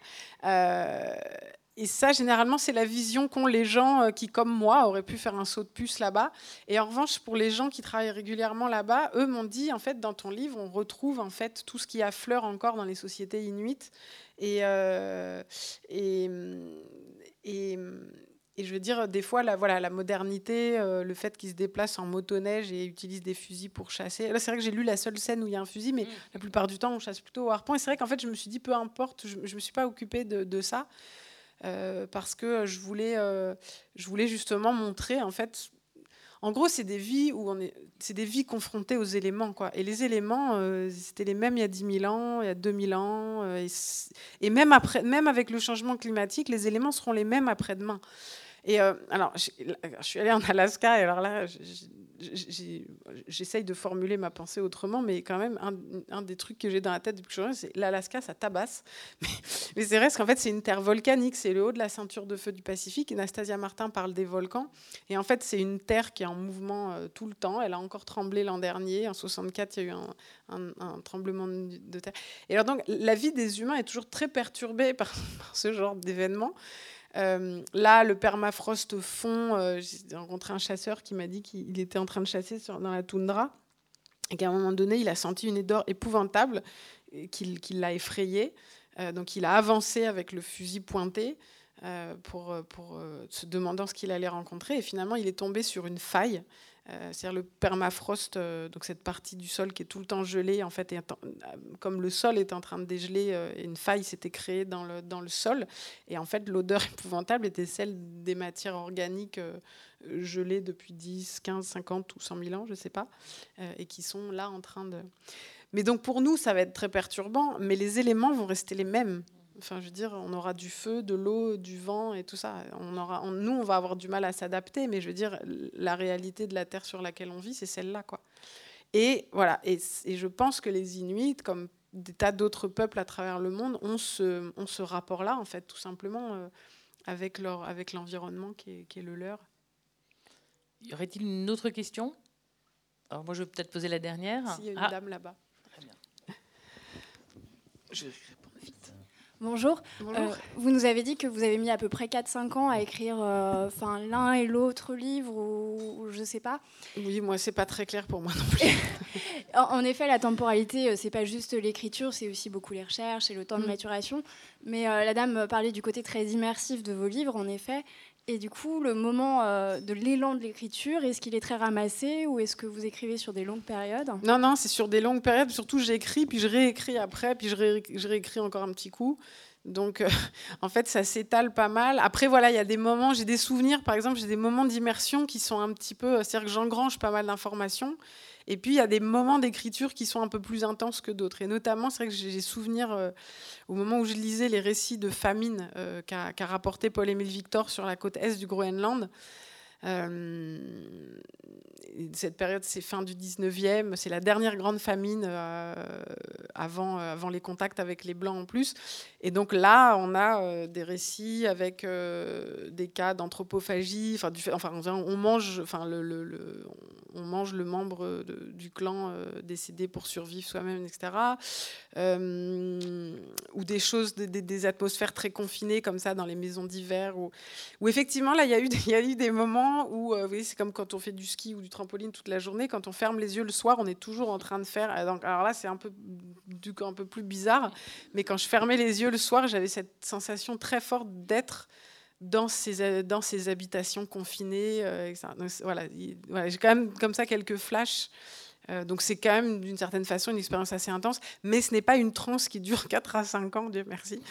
et ça, généralement, c'est la vision qu'ont les gens qui, comme moi, auraient pu faire un saut de puce là-bas. Et en revanche, pour les gens qui travaillent régulièrement là-bas, eux m'ont dit En fait, dans ton livre, on retrouve en fait tout ce qui affleure encore dans les sociétés inuites. Et. et et, et, je veux dire, des fois, la, voilà, la modernité, euh, le fait qu'ils se déplacent en motoneige et utilisent des fusils pour chasser. Là, c'est vrai que j'ai lu la seule scène où il y a un fusil, mais mm. la plupart du temps, on chasse plutôt au harpon. Et c'est vrai qu'en fait, je me suis dit, peu importe, je ne me suis pas occupée de, de ça. Euh, parce que je voulais, euh, je voulais justement montrer en fait en gros, c'est des vies où c'est des vies confrontées aux éléments, quoi. Et les éléments, euh, c'était les mêmes il y a 10 000 ans, il y a 2000 ans, euh, et, même après, même avec le changement climatique, les éléments seront les mêmes après-demain. Et euh, alors, je, suis allée en Alaska, et alors là, j'essaye de formuler ma pensée autrement, mais quand même, un, des trucs que j'ai dans la tête depuis que je suis c'est l'Alaska, ça tabasse. Mais, c'est vrai, parce qu'en fait, c'est une terre volcanique, c'est le haut de la ceinture de feu du Pacifique. Et Nastasia Martin parle des volcans. Et en fait, c'est une terre qui est en mouvement euh, tout le temps. Elle a encore tremblé l'an dernier. En 64, il y a eu un, tremblement de, terre. Et alors, donc, la vie des humains est toujours très perturbée par, par ce genre d'événements. Euh, là, le permafrost fond. Euh, j'ai rencontré un chasseur qui m'a dit qu'il était en train de chasser dans la toundra et qu'à un moment donné, il a senti une odeur épouvantable qui, l'a effrayé. Euh, donc, il a avancé avec le fusil pointé pour, se demandant ce qu'il allait rencontrer. Et finalement, il est tombé sur une faille c'est-à-dire le permafrost, euh, donc cette partie du sol qui est tout le temps gelée, en fait, comme le sol est en train de dégeler, euh, une faille s'était créée dans le, dans le sol. Et en fait, l'odeur épouvantable était celle des matières organiques gelées depuis 10, 15, 50 ou 100 000 ans, je ne sais pas, et qui sont là en train de... Mais donc pour nous, ça va être très perturbant, mais les éléments vont rester les mêmes. Enfin, je veux dire, on aura du feu, de l'eau, du vent et tout ça. On aura, nous, on va avoir du mal à s'adapter, mais je veux dire, la réalité de la terre sur laquelle on vit, c'est celle-là, quoi. Et voilà. Et, je pense que les Inuits, comme des tas d'autres peuples à travers le monde, ont ce, ont ce rapport-là, en fait, tout simplement, euh, avec leur, avec l'environnement qui est, qui est le leur. Y aurait-il une autre question? Alors moi, je vais peut-être poser la dernière. Si, il y a une ah. dame là-bas. Très bien. Je Bonjour. Euh, vous nous avez dit que vous avez mis à peu près 4-5 ans à écrire euh, l'un et l'autre livre, ou, je ne sais pas. Oui, moi, c'est pas très clair pour moi non plus. en, effet, la temporalité, euh, c'est pas juste l'écriture, c'est aussi beaucoup les recherches et le temps de mm. maturation. Mais la dame parlait du côté très immersif de vos livres, en effet. Et du coup, le moment de l'élan de l'écriture, est-ce qu'il est très ramassé ou est-ce que vous écrivez sur des longues périodes? Non, non, c'est sur des longues périodes. Surtout, j'écris, puis je réécris après, puis je, réécris encore un petit coup. Donc, en fait, ça s'étale pas mal. Après, voilà, il y a des moments, j'ai des souvenirs, par exemple, j'ai des moments d'immersion qui sont un petit peu. C'est-à-dire que j'engrange pas mal d'informations. Et puis, il y a des moments d'écriture qui sont un peu plus intenses que d'autres. Et notamment, c'est vrai que j'ai souvenir euh, au moment où je lisais les récits de famine euh, qu'a rapporté Paul-Émile Victor sur la côte est du Groenland. Euh, cette période, c'est fin du 19e, c'est la dernière grande famine euh, avant, euh, avant les contacts avec les Blancs en plus. Et donc là, on a des récits avec des cas d'anthropophagie. Enfin, on mange, enfin, le, on mange le membre du clan décédé pour survivre soi-même, etc. ou des choses, des, atmosphères très confinées comme ça dans les maisons d'hiver. Où, effectivement, là, il y a eu des moments où, euh, c'est comme quand on fait du ski ou du trampoline toute la journée, quand on ferme les yeux le soir, on est toujours en train de faire. Euh, donc, alors là, c'est un peu, un peu plus bizarre, mais quand je fermais les yeux le soir, j'avais cette sensation très forte d'être dans ces, euh, dans ces habitations confinées. voilà j'ai quand même comme ça quelques flashs. donc c'est quand même d'une certaine façon une expérience assez intense, mais ce n'est pas une transe qui dure 4 à 5 ans, Dieu merci.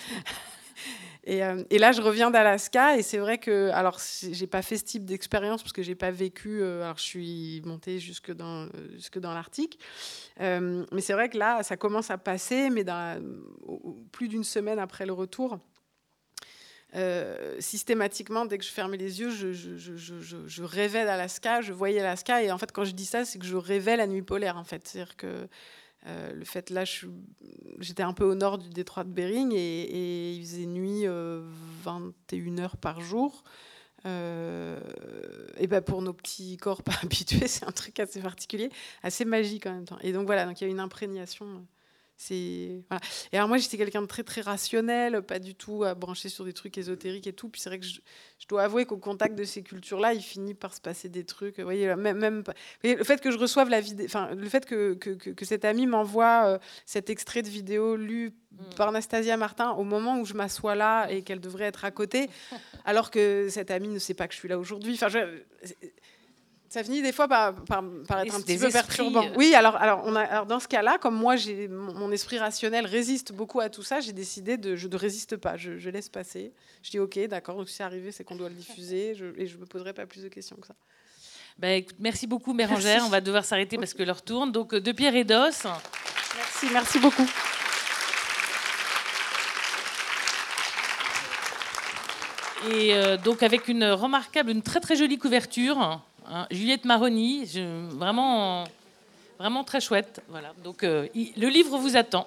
Euh, et, là, je reviens d'Alaska et c'est vrai que, alors, j'ai pas fait ce type d'expérience parce que j'ai pas vécu. Euh, alors, je suis montée jusque dans jusque dans l'Arctique, euh, mais c'est vrai que là, ça commence à passer, mais plus d'une semaine après le retour. systématiquement, dès que je fermais les yeux, je, je rêvais d'Alaska, je voyais Alaska. Et en fait, quand je dis ça, c'est que je rêvais la nuit polaire, en fait. C'est-à-dire que euh, le fait, là, j'étais un peu au nord du détroit de Bering et, il faisait nuit 21 euh, heures par jour. Euh, et ben pour nos petits corps pas habitués, c'est un truc assez particulier, assez magique en même temps. Et donc voilà, donc il y a une imprégnation. C'est voilà. Et alors moi j'étais quelqu'un de très très rationnel, pas du tout à brancher sur des trucs ésotériques et tout. Puis c'est vrai que je, dois avouer qu'au contact de ces cultures-là, il finit par se passer des trucs. Vous voyez, même, même le fait que je reçoive la vidéo, enfin le fait que, que, que, cet ami m'envoie euh, cet extrait de vidéo lu mm. par Anastasia Martin au moment où je m'assois là et qu'elle devrait être à côté, alors que cet ami ne sait pas que je suis là aujourd'hui. Enfin, je, ça finit des fois par, être un petit peu perturbant. Oui, alors, alors, on a, alors dans ce cas-là, comme moi, mon, esprit rationnel résiste beaucoup à tout ça, j'ai décidé de je ne résiste pas, je, laisse passer. Je dis ok, d'accord, donc c'est arrivé, c'est qu'on doit le diffuser, et je ne me poserai pas plus de questions que ça. Ben, écoute, merci beaucoup, Mérangère. On va devoir s'arrêter parce que l'heure tourne. Donc, euh, de Pierre et d'Os. Merci, merci beaucoup. Et euh, donc, avec une remarquable, une très très jolie couverture Hein, Juliette Maroni, vraiment, vraiment très chouette. Voilà. Donc, euh, le livre vous attend.